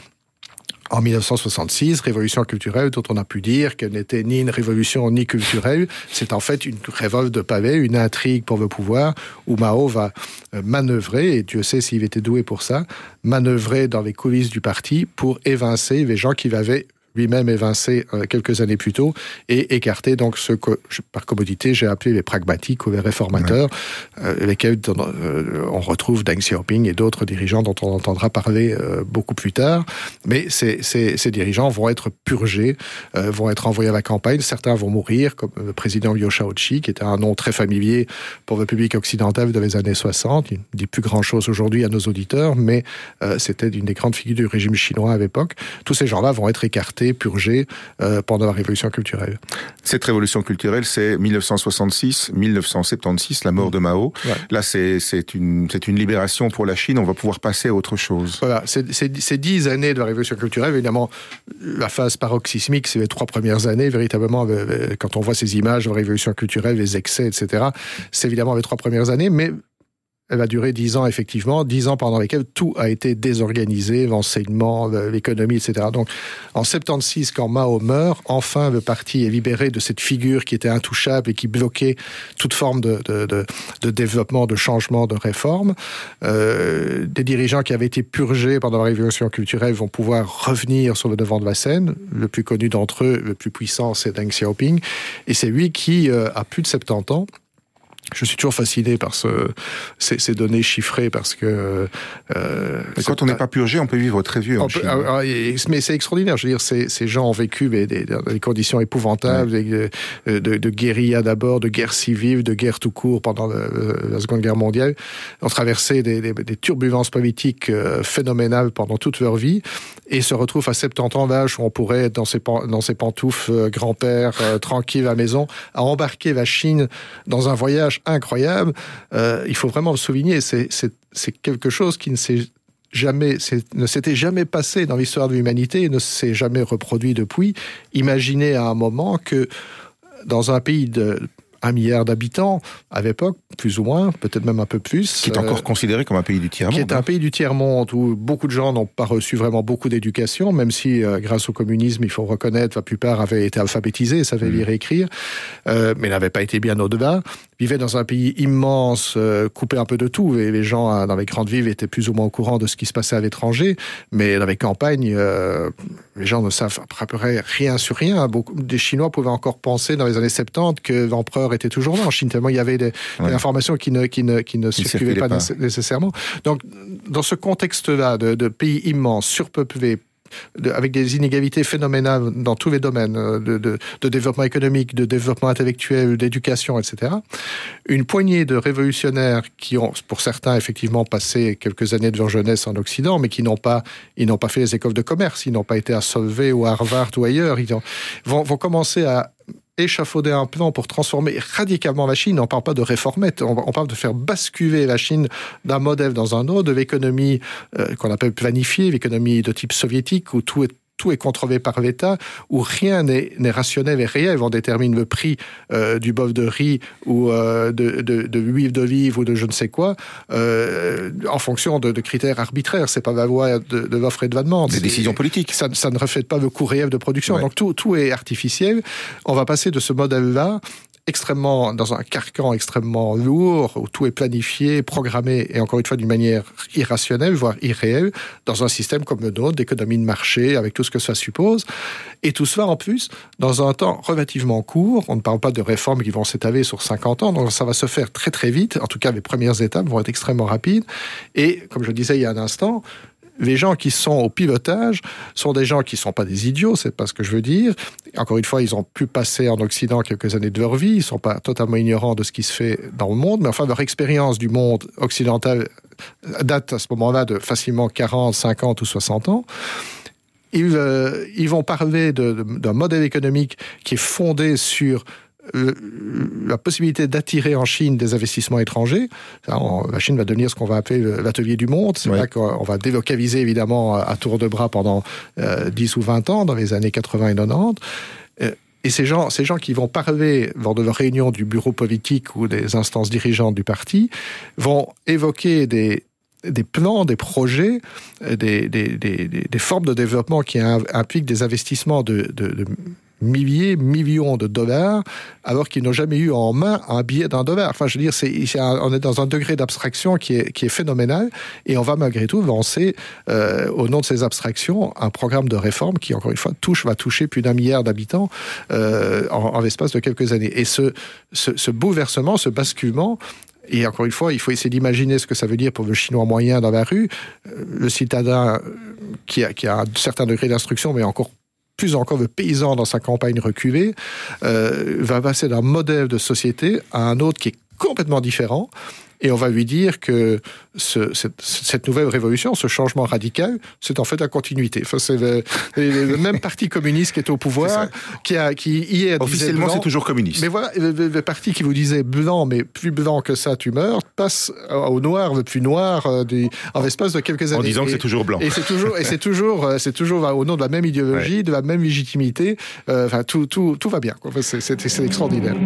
en 1966, révolution culturelle dont on a pu dire qu'elle n'était ni une révolution ni culturelle, c'est en fait une révolte de pavé, une intrigue pour le pouvoir, où Mao va euh, manœuvrer, et Dieu sait s'il était doué pour ça, manœuvrer dans les coulisses du parti pour évincer les gens qui l'avaient lui-même évincé euh, quelques années plus tôt et écarté donc ce que, par commodité, j'ai appelé les pragmatiques ou les réformateurs, euh, lesquels euh, on retrouve Deng Xiaoping et d'autres dirigeants dont on entendra parler beaucoup plus tard. Mais ces, ces, ces, dirigeants vont être purgés, vont être envoyés à la campagne. Certains vont mourir, comme le président Liu Shaoqi, qui était un nom très familier pour le public occidental de les années 60. Il ne dit plus grand-chose aujourd'hui à nos auditeurs, mais c'était une des grandes figures du régime chinois à l'époque. Tous ces gens-là vont être écartés purgé euh, pendant la révolution culturelle. Cette révolution culturelle, c'est 1966-1976, la mort de Mao. Là, c'est une, une libération pour la Chine, on va pouvoir passer à autre chose. Voilà, ces dix années de la révolution culturelle, évidemment, la phase paroxysmique, c'est les trois premières années, véritablement, euh, euh, quand on voit ces images de la révolution culturelle, les excès, etc., c'est évidemment les trois premières années, mais elle va durer dix ans, effectivement, dix ans pendant lesquels tout a été désorganisé, l'enseignement, l'économie, etc. Donc, en 76, quand Mao meurt, enfin, le parti est libéré de cette figure qui était intouchable et qui bloquait toute forme de, de, de, de développement, de changement, de réforme. Euh, des dirigeants qui avaient été purgés pendant la révolution culturelle vont pouvoir revenir sur le devant de la scène. Le plus connu d'entre eux, le plus puissant, c'est Deng Xiaoping. Et c'est lui qui euh, a plus de 70 ans je suis toujours fasciné par ce, ces, ces, données chiffrées parce que. Euh, quand on n'est pas purgé, on peut vivre très vieux. En Chine. Ah, ah, mais c'est extraordinaire. Je veux dire, ces, ces gens ont vécu mais, des, des, conditions épouvantables, de, de, de, guérilla d'abord, de guerre civile, de guerre tout court pendant la Seconde Guerre mondiale. Ont traversé des, des turbulences politiques euh, phénoménales pendant toute leur vie et se retrouvent à 70 ans d'âge où on pourrait être dans ses, dans ses pantoufles euh, grand-père, euh, tranquille à la maison, à embarquer la Chine dans un voyage incroyable. Euh, il faut vraiment le souligner, c'est quelque chose qui ne s'est jamais, ne s'était jamais passé dans l'histoire de l'humanité et ne s'est jamais reproduit depuis. Imaginez à un moment que dans un pays de un milliard d'habitants à l'époque, plus ou moins, peut-être même un peu plus. Qui est encore euh, considéré comme un pays du tiers-monde. Qui est un hein. pays du tiers-monde où beaucoup de gens n'ont pas reçu vraiment beaucoup d'éducation, même si euh, grâce au communisme, il faut reconnaître, la plupart avaient été alphabétisés, savaient mmh. lire et écrire, euh, mais n'avaient pas été bien au-delà vivait dans un pays immense, euh, coupé un peu de tout, et les gens euh, dans les grandes villes étaient plus ou moins au courant de ce qui se passait à l'étranger, mais dans les campagnes, euh, les gens ne savent à peu près rien sur rien. Beaucoup des Chinois pouvaient encore penser dans les années 70 que l'empereur était toujours là en Chine, tellement il y avait des, informations qui ne, qui ne, qui ne circulaient pas, nécessairement. Donc, dans ce contexte-là de, de pays immenses, avec des inégalités phénoménales dans tous les domaines euh, de, développement économique, de développement intellectuel, d'éducation, etc. Une poignée de révolutionnaires qui ont, pour certains, effectivement passé quelques années de leur jeunesse en Occident, mais qui n'ont pas, ils n'ont pas fait les écoles de commerce, ils n'ont pas été à Solvay ou à Harvard ou ailleurs, ils vont commencer à échafauder un plan pour transformer radicalement la Chine. On parle pas de réformette, on parle de faire basculer la Chine d'un modèle dans un autre, de l'économie euh, qu'on appelle planifiée, l'économie de type soviétique, où tout est tout est contrôlé par l'État, où rien n'est rationnel et réel. On détermine le prix euh, du bœuf de riz ou euh, de, de, de l'huile d'olive ou de je ne sais quoi euh, en fonction de, de critères arbitraires. C'est pas la loi de, de l'offre et de la demande. Des décisions politiques. Ça, ça, ne reflète pas le coût réel de production. Ouais. Donc tout, tout est artificiel. On va passer de ce modèle-là extrêmement dans un carcan extrêmement lourd où tout est planifié, programmé et encore une fois d'une manière irrationnelle, voire irréelle, dans un système comme le nôtre d'économie de marché avec tout ce que ça suppose. Et tout cela en plus dans un temps relativement court. On ne parle pas de réformes qui vont s'étaler sur 50 ans, donc ça va se faire très très vite. En tout cas, les premières étapes vont être extrêmement rapides. Et comme je le disais il y a un instant, les gens qui sont au pilotage sont des gens qui ne sont pas des idiots, c'est pas ce que je veux dire. Encore une fois, ils ont pu passer en Occident quelques années de leur vie, ils ne sont pas totalement ignorants de ce qui se fait dans le monde, mais enfin, leur expérience du monde occidental date à ce moment-là de facilement 40, 50 ou 60 ans. Ils, euh, ils vont parler d'un modèle économique qui est fondé sur la possibilité d'attirer en Chine des investissements étrangers. La Chine va devenir ce qu'on va appeler l'atelier du monde. C'est ouais. vrai qu'on va délocaliser évidemment à tour de bras pendant euh, 10 ou 20 ans, dans les années 80 et 90. Et ces gens, ces gens qui vont parler lors de leur réunion du bureau politique ou des instances dirigeantes du parti vont évoquer des, des plans, des projets, des, des, des, des formes de développement qui impliquent des investissements de, de, de milliers, millions de dollars, alors qu'ils n'ont jamais eu en main un billet d'un dollar. Enfin, je veux dire, on est dans un degré d'abstraction qui est, qui est phénoménal, et on va malgré tout lancer, euh, au nom de ces abstractions, un programme de réforme qui, encore une fois, touche, va toucher plus d'un milliard d'habitants euh, en, l'espace de quelques années. Et ce, ce, ce bouleversement, ce basculement, et encore une fois, il faut essayer d'imaginer ce que ça veut dire pour le chinois moyen dans la rue, le citadin qui a, qui a un certain degré d'instruction, mais encore plus encore le paysan dans sa campagne reculée, euh, va passer d'un modèle de société à un autre qui est complètement différent. Et on va lui dire que ce, cette, cette, nouvelle révolution, ce changement radical, c'est en fait la continuité. Enfin, c'est le, le, même parti communiste qui est au pouvoir, qui, a, qui hier officiellement c'est toujours communiste. Mais voilà, le, le, parti qui vous disait blanc, mais plus blanc que ça, tu meurs, passe au noir, le plus noir, euh, du, en l'espace de quelques années. En disant que c'est toujours blanc. Et c'est toujours, et c'est toujours, c'est toujours au nom de la même idéologie, ouais. de la même légitimité. Euh, enfin, tout, tout, tout va bien. C'est extraordinaire.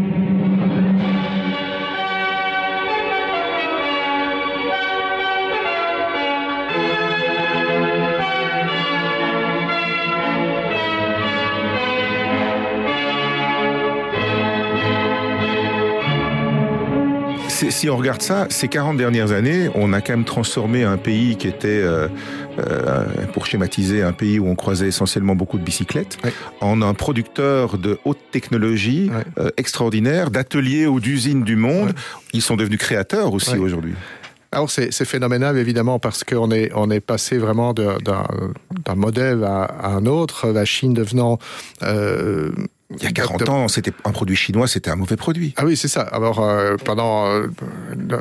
Si on regarde ça, ces 40 dernières années, on a quand même transformé un pays qui était, euh, euh, pour schématiser, un pays où on croisait essentiellement beaucoup de bicyclettes, en un producteur de haute technologie euh, extraordinaire, d'ateliers ou d'usines du monde. Ils sont devenus créateurs aussi aujourd'hui. Alors c'est phénoménal évidemment parce qu'on est on est passé vraiment d'un modèle à, à, un autre, la Chine devenant euh, il y a 40 ans, c'était un produit chinois, c'était un mauvais produit. Ah oui, c'est ça. Alors, euh, pendant euh,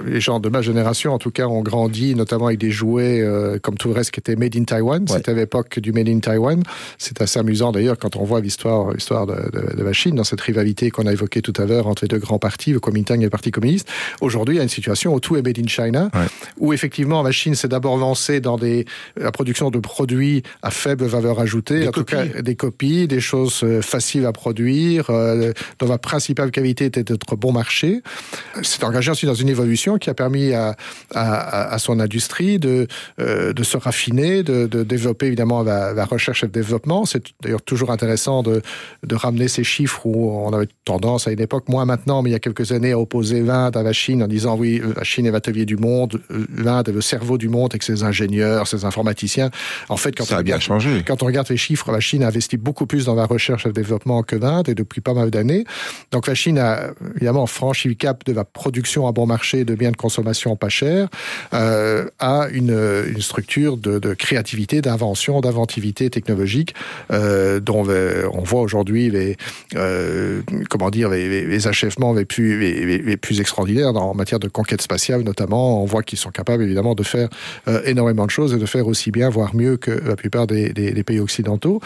les gens de ma génération, en tout cas, ont grandi, notamment avec des jouets euh, comme tout le reste qui était made in Taiwan. Ouais. C'était à l'époque du made in Taiwan. C'est assez amusant d'ailleurs quand on voit l'histoire, l'histoire de, de, de, la Chine dans cette rivalité qu'on a évoquée tout à l'heure entre les deux grands partis, le Kuomintang et le Parti communiste. Aujourd'hui, il y a une situation où tout est made in China, ouais. où effectivement la Chine s'est d'abord lancée dans des, la production de produits à faible valeur ajoutée, des en copies. tout cas des copies, des choses faciles à produire produire, euh, dont la principale qualité était d'être bon marché. C'est engagé ensuite dans une évolution qui a permis à, à, à son industrie de, euh, de se raffiner, de, de développer évidemment la, la, recherche et le développement. C'est d'ailleurs toujours intéressant de, de ramener ces chiffres où on avait tendance à une époque, moins maintenant, mais il y a quelques années, à opposer l'Inde à la Chine en disant oui, la Chine est l'atelier du monde, l'Inde est le cerveau du monde avec ses ingénieurs, ses informaticiens. En fait, quand ça on a bien regarde, changé. Quand on regarde les chiffres, la Chine a investi beaucoup plus dans la recherche et le développement que l'Inde et depuis pas mal d'années. Donc la Chine a évidemment franchi le cap de la production à bon marché de biens de consommation pas chers euh, à une, structure de, créativité, d'invention, d'inventivité technologique euh, dont on voit aujourd'hui les euh, comment dire les, achèvements les plus extraordinaires en matière de conquête spatiale notamment. On voit qu'ils sont capables évidemment de faire euh, énormément de choses et de faire aussi bien, voire mieux que la plupart des pays occidentaux.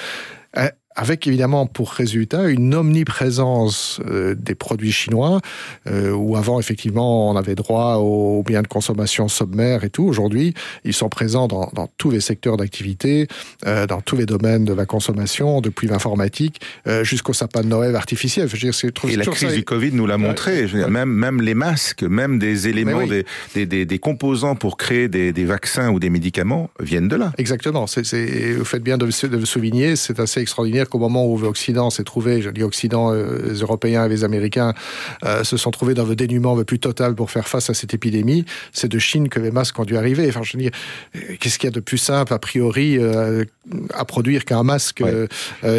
Avec évidemment pour résultat une omniprésence euh, des produits chinois, euh, où avant effectivement on avait droit aux biens de consommation sommaire et tout. Aujourd'hui, ils sont présents dans, dans tous les secteurs d'activité, euh, dans tous les domaines de la consommation, depuis l'informatique jusqu'au sapin de Noël artificiel. Je veux dire, et la crise du Covid nous l'a montré. Dire, même, même les masques, même des éléments, oui. des, des, des, composants pour créer des, des, vaccins ou des médicaments viennent de là. Exactement. C'est, vous faites bien de, de le souligner. C'est assez extraordinaire qu'au moment où l'Occident s'est trouvé, je dis Occident, euh, les Européens et les Américains euh, se sont trouvés dans le dénuement le plus total pour faire face à cette épidémie, c'est de Chine que les masques ont dû arriver. Enfin, je veux dire, euh, qu'est-ce qu'il y a de plus simple a priori à produire qu'un masque ouais.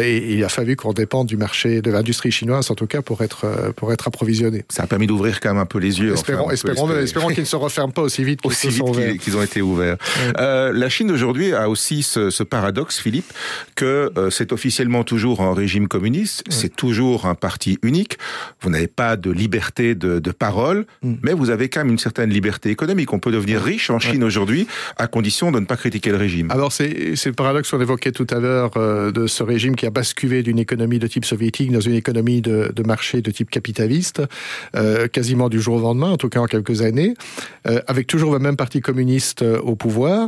et, il a fallu qu'on dépende du marché de l'industrie chinoise en tout cas pour être pour être approvisionné. Ça a permis d'ouvrir quand même un peu les yeux. Espérons, enfin, espérons, espérons qu'ils ne se referment pas aussi vite aussi vite qu'ils qu ont été ouverts. Ouais. Euh, la Chine aujourd'hui a aussi ce, ce, paradoxe, Philippe, que euh, c'est officiellement toujours un régime communiste, c'est toujours un parti unique. Vous n'avez pas de liberté de, de parole, mm. mais vous avez quand même une certaine liberté économique. On peut devenir riche en Chine aujourd'hui à condition de ne pas critiquer le régime. Alors c'est le paradoxe qu'on évoquait tout à l'heure euh, de ce régime qui a basculé d'une économie de type soviétique dans une économie de, de marché de type capitaliste, euh, quasiment du jour au lendemain, en tout cas en quelques années, euh, avec toujours le même parti communiste au pouvoir.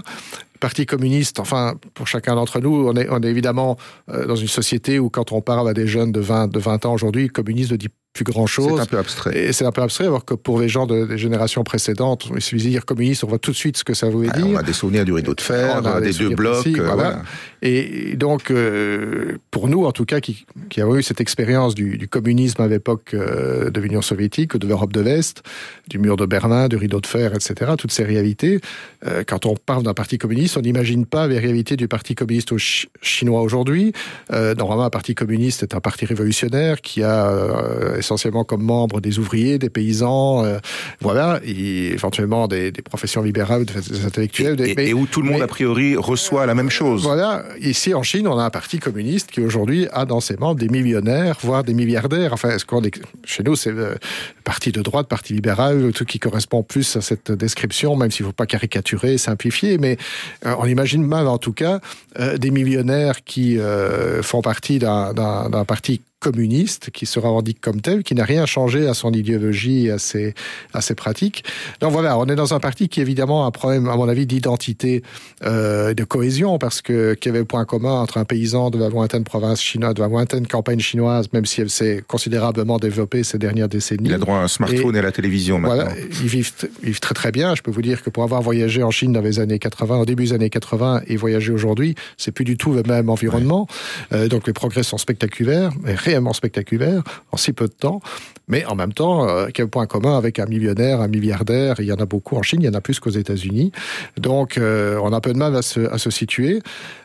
Parti communiste, enfin, pour chacun d'entre nous, on est, évidemment euh, dans une société où quand on parle à des jeunes de 20, de 20 ans aujourd'hui, communiste ne dit plus grand chose. C'est un peu abstrait. Et c'est un peu abstrait, alors que pour les gens de, des générations précédentes, il suffit de dire communiste, on voit tout de suite ce que ça voulait ah, dire. On a des souvenirs du rideau de fer, des, des deux blocs. Précis, voilà. voilà. Et donc, euh, pour nous, en tout cas, qui, qui avons eu cette expérience du, du, communisme à l'époque euh, de l'Union soviétique, de l'Europe de l'Est, du mur de Berlin, du rideau de fer, etc., toutes ces réalités, euh, quand on parle d'un parti communiste, on n'imagine pas les réalités du parti communiste au ch chinois aujourd'hui. Euh, normalement, un parti communiste est un parti révolutionnaire qui a euh, essentiellement comme membre des ouvriers, des paysans, euh, voilà, et éventuellement des, des professions libérales, des intellectuels. Et, des, mais, et où tout le monde, mais, a priori, reçoit la même chose. Voilà, ici en Chine, on a un parti communiste qui aujourd'hui a dans ses membres des millionnaires, voire des milliardaires. Enfin, est-ce qu'on est... chez nous, c'est le parti de droite, parti libéral, truc qui correspond plus à cette description, même s'il ne faut pas caricaturer, simplifier, mais euh, on imagine mal en tout cas euh, des millionnaires qui euh, font partie d'un parti communiste qui se revendique comme tel, qui n'a rien changé à son idéologie et à ses, à ses pratiques. Donc voilà, on est dans un parti qui évidemment a un problème, à mon avis, d'identité, euh, de cohésion, parce que qu'il y avait le point commun entre un paysan de la lointaine province chinoise, de la lointaine campagne chinoise, même si elle s'est considérablement développée ces dernières décennies. Il a droit à un smartphone et, et à la télévision maintenant. Voilà, ils vivent, ils vivent très très bien. Je peux vous dire que pour avoir voyagé en Chine dans les années 80, au début des années 80 et voyager aujourd'hui, c'est plus du tout le même environnement. Ouais. Euh, donc les progrès sont spectaculaires. Et spectaculaire en si peu de temps, mais en même temps, euh, quel point commun avec un millionnaire, un milliardaire, il y en a beaucoup en Chine, il y en a plus qu'aux États-Unis. Donc, euh, on a un peu de mal à se, à se situer.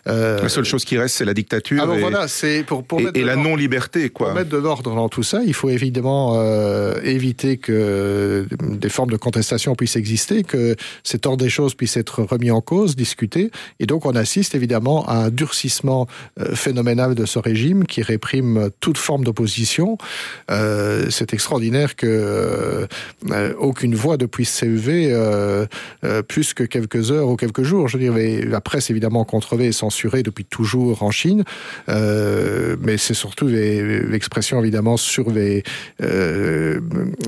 Euh, la seule chose qui reste, c'est la dictature alors et, voilà, c'est pour, pour et, et la non-liberté. Quoi. Pour mettre de l'ordre dans tout ça, il faut évidemment euh, éviter que des formes de contestation puissent exister, que cet ordre des choses puisse être remis en cause, discuté, et donc on assiste évidemment à un durcissement euh, phénoménal de ce régime qui réprime toute forme d'opposition. Euh, extraordinaire que euh, aucune voix ne puisse s'élever euh, euh, plus que quelques heures ou quelques jours. Je mais la presse évidemment contrevée et censurée depuis toujours en Chine, euh, mais c'est surtout l'expression évidemment sur euh,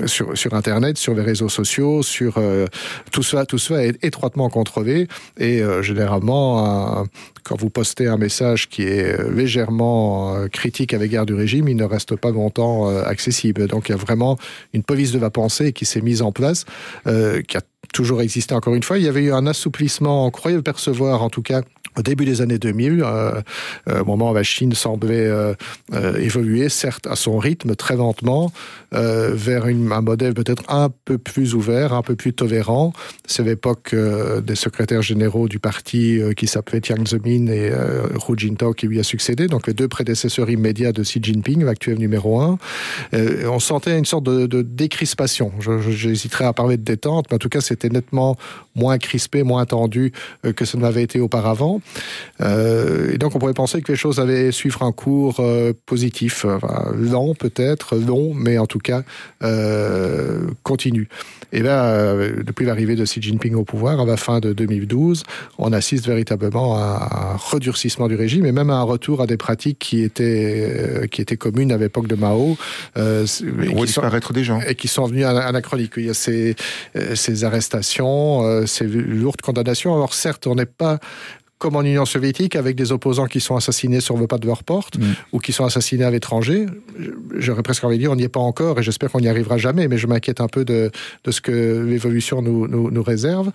sur, Internet, sur les réseaux sociaux, sur euh, tout ça, tout ça est étroitement contrôlé et euh, généralement quand vous postez un message qui est légèrement euh, critique à l'égard du régime, il ne reste pas longtemps euh, accessible. Donc vraiment une police de la pensée qui s'est mise en place, euh, qui a toujours existé encore une fois. Il y avait eu un assouplissement, on croyait le percevoir en tout cas au début des années 2000, euh, euh, au moment où la Chine semblait euh, euh, évoluer, certes à son rythme, très lentement, vers un modèle peut-être un peu plus ouvert, un peu plus tolérant. C'est l'époque des secrétaires généraux du parti qui s'appelait Jiang Zemin et Hu Jintao qui lui a succédé, donc les deux prédécesseurs immédiats de Xi Jinping, l'actuel numéro un. On sentait une sorte de, de décrispation. J'hésiterais à parler de détente, mais en tout cas c'était nettement moins crispé, moins tendu que ce ne l'avait été auparavant. et donc on pourrait penser que les choses allaient suivre un cours positif, lent peut-être, long, mais en tout cas continu. Et là, depuis l'arrivée de Xi Jinping au pouvoir, à la fin de 2012, on assiste véritablement à un redurcissement du régime et même à un retour à des pratiques qui étaient, qui étaient communes à l'époque de Mao. Euh, on voit disparaître des gens. Et qui sont venus anachroniques. Il y a ces, euh, ces arrestations, euh, ces lourdes condamnations. Alors certes, on n'est pas comme en Union soviétique, avec des opposants qui sont assassinés sur le pas de leur porte mm. ou qui sont assassinés à l'étranger. J'aurais presque envie de dire, on n'y est pas encore et j'espère qu'on n'y arrivera jamais, mais je m'inquiète un peu de, de ce que l'évolution nous, nous, nous, réserve.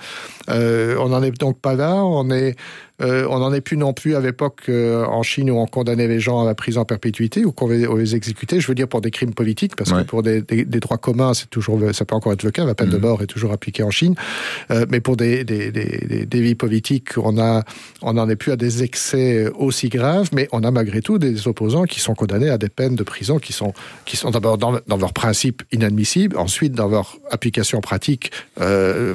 Euh, on n'en est donc pas là, on est euh, on n'en est plus non plus à l'époque euh, en Chine où on condamnait les gens à la prison en perpétuité ou qu'on les exécutait. Je veux dire pour des crimes politiques, parce que pour des, droits communs, c'est toujours, ça peut encore être le cas. La peine de mhm. mort est toujours appliquée en Chine, euh, mais pour des, des, vies politiques, on n'en est plus à des excès aussi graves, mais on a malgré tout des opposants qui sont condamnés à des peines de prison qui sont, qui sont d'abord dans, dans leur principe inadmissibles, ensuite dans leur application pratique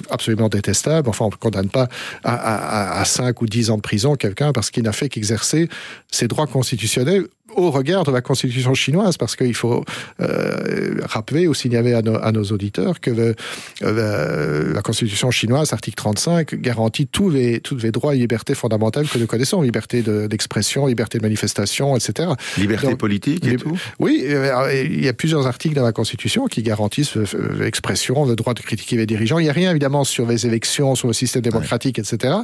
absolument détestable. Enfin, on ne condamne pas à, à, à 5 ou 10 ans de prison quelqu'un parce qu'il n'a fait qu'exercer ses droits constitutionnels au regard de la constitution chinoise, parce qu'il faut euh, rappeler ou signaler à nos, à nos auditeurs que le, euh, la constitution chinoise, article 35, garantit tous les, tous les droits et libertés fondamentales que nous connaissons, liberté d'expression, liberté de manifestation, etc. Liberté politique et tout Oui, euh, il y a plusieurs articles dans la constitution qui garantissent l'expression, le droit de critiquer les dirigeants. Il n'y a rien évidemment sur les élections, sur le système démocratique, etc.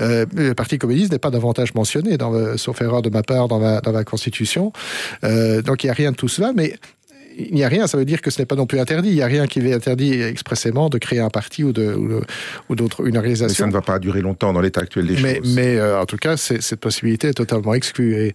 Euh, le Parti communiste n'est pas davantage mentionné, dans le, sauf erreur de ma part, dans la, dans la constitution euh, donc il n'y a rien de tout cela, mais il n'y a rien, ça veut dire que ce n'est pas non plus interdit. Il n'y a rien qui est interdit expressément de créer un parti ou de ou, d'autres une organisation. Mais ça ne va pas durer longtemps dans l'état actuel des mais, choses. Mais euh, en tout cas, cette possibilité est totalement exclue. Et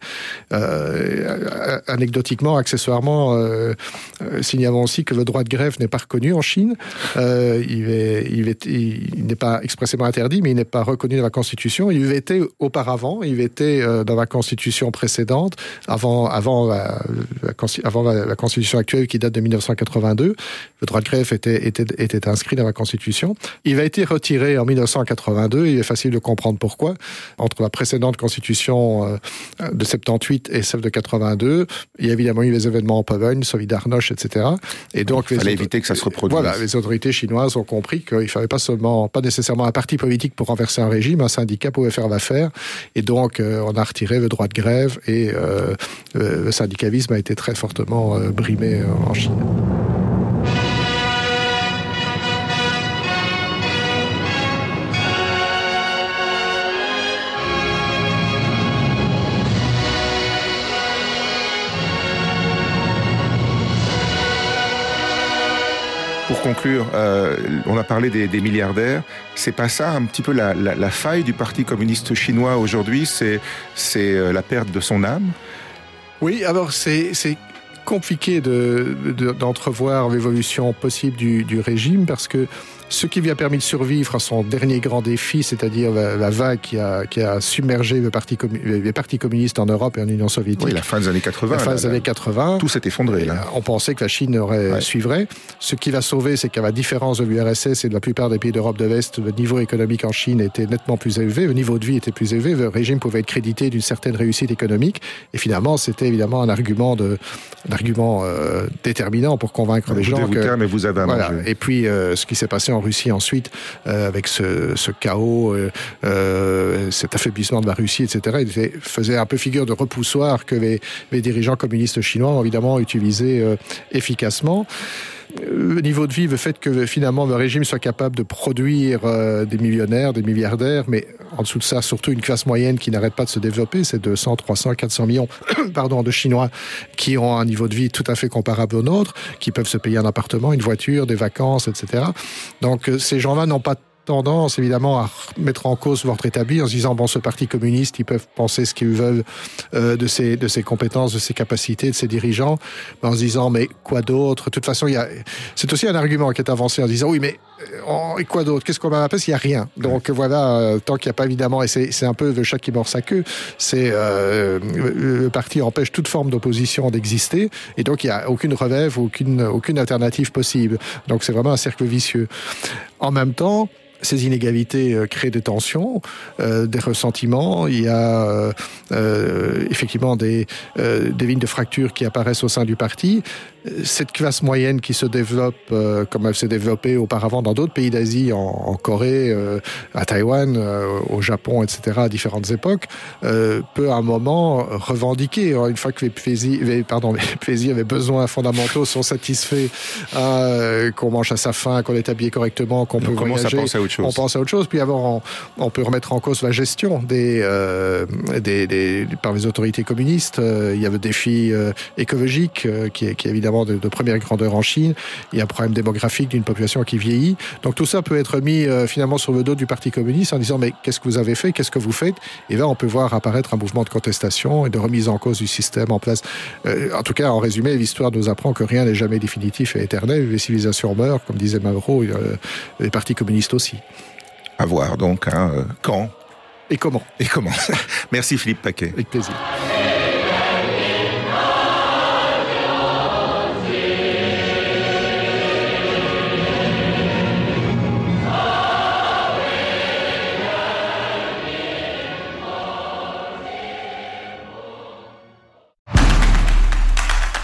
euh, anecdotiquement, accessoirement, euh, euh, signalons aussi que le droit de grève n'est pas reconnu en Chine. Il est, il est, il n'est pas expressément interdit, mais il n'est pas reconnu dans la Constitution. Il était auparavant, il était dans la Constitution précédente, avant avant la, la avant la, la Constitution qui date de 1982. Le droit de grève était, était, était inscrit dans la Constitution. Il a été retiré en 1982. Il est facile de comprendre pourquoi. Entre la précédente Constitution euh, de 78 et celle de 82, il y a évidemment eu les événements en Pologne, Solidarność, etc. Et donc, il fallait éviter que ça se reproduise. Voilà, les autorités chinoises ont compris qu'il ne fallait pas seulement, pas nécessairement un parti politique pour renverser un régime, un syndicat pouvait faire l'affaire. Et donc, euh, on a retiré le droit de grève et euh, le syndicalisme a été très fortement brimé euh, en Chine. Pour conclure, euh, on a parlé des, des milliardaires. C'est pas ça un petit peu la, la, la faille du Parti communiste chinois aujourd'hui C'est c'est euh, la perte de son âme? Oui, alors c'est compliqué d'entrevoir de, l'évolution possible du, du, régime parce que ce qui lui a permis de survivre à son dernier grand défi, c'est-à-dire la, vague qui a, qui a submergé le parti, les partis communistes en Europe et en Union soviétique. Oui, la fin des années 80. La fin des années 80. Tout s'est effondré. Là. On pensait que la Chine aurait ouais. suivrait. Ce qui va sauver, c'est qu'à la différence de l'URSS et de la plupart des pays d'Europe de l'Est, le niveau économique en Chine était nettement plus élevé, le niveau de vie était plus élevé, le régime pouvait être crédité d'une certaine réussite économique. Et finalement, c'était évidemment un argument, de, argument euh, déterminant pour convaincre les gens. Vous que, mais vous avez voilà. Et puis, euh, ce qui s'est passé en Russie ensuite, euh, avec ce, ce chaos, euh, euh, cet affaiblissement de la Russie, etc., il faisait un peu figure de repoussoir que les, les dirigeants communistes chinois ont évidemment utilisé euh, efficacement le niveau de vie, le fait que finalement le régime soit capable de produire euh, des millionnaires, des milliardaires, mais en dessous de ça, surtout une classe moyenne qui n'arrête pas de se développer, c'est 200, 300, 400 millions [coughs] pardon, de Chinois qui ont un niveau de vie tout à fait comparable au nôtre, qui peuvent se payer un appartement, une voiture, des vacances, etc. Donc euh, ces gens-là n'ont pas tendance évidemment à mettre en cause votre établi en se disant bon ce parti communiste ils peuvent penser ce qu'ils veulent euh, de ses de ses compétences de ses capacités de ses dirigeants en se disant mais quoi d'autre? De toute façon il y a c'est aussi un argument qui est avancé en disant oui mais et quoi d'autre? Qu'est-ce qu'on a Parce Il n'y a rien. Donc voilà, tant qu'il n'y a pas évidemment, et c'est un peu le chat qui mord sa queue, c'est le parti empêche toute forme d'opposition d'exister, et donc il n'y a aucune relève, aucune, aucune alternative possible. Donc c'est vraiment un cercle vicieux. En même temps, ces inégalités euh, créent des tensions, euh, des ressentiments. Il y a euh, effectivement des, des lignes de fracture qui apparaissent au sein du parti cette classe moyenne qui se développe euh, comme elle s'est développée auparavant dans d'autres pays d'Asie, en, Corée, euh, à Taïwan, euh, au Japon, etc., à différentes époques, peut à un moment revendiquer, hein, une fois que les plaisirs, pardon, [laughs] les plaisirs, les besoins fondamentaux sont satisfaits, qu'on mange à sa faim, qu'on est habillé correctement, qu'on peut voyager, on pense à autre chose. Puis avant, on, peut remettre en cause la gestion des, des, des, par les autorités communistes. il y a le défi écologique qui, qui est évidemment de, première grandeur en Chine. Il y a un problème démographique d'une population qui vieillit. Donc tout ça peut être mis euh, finalement sur le dos du Parti communiste en disant mais qu'est-ce que vous avez fait, qu'est-ce que vous faites? Et là on peut voir apparaître un mouvement de contestation et de remise en cause du système en place. Euh, en tout cas, en résumé, l'histoire nous apprend que rien n'est jamais définitif et éternel. Les civilisations meurent, comme disait Mavro, les partis communistes aussi. À voir donc hein, quand et comment? Et comment? [laughs] Merci Philippe Paquet. Avec plaisir.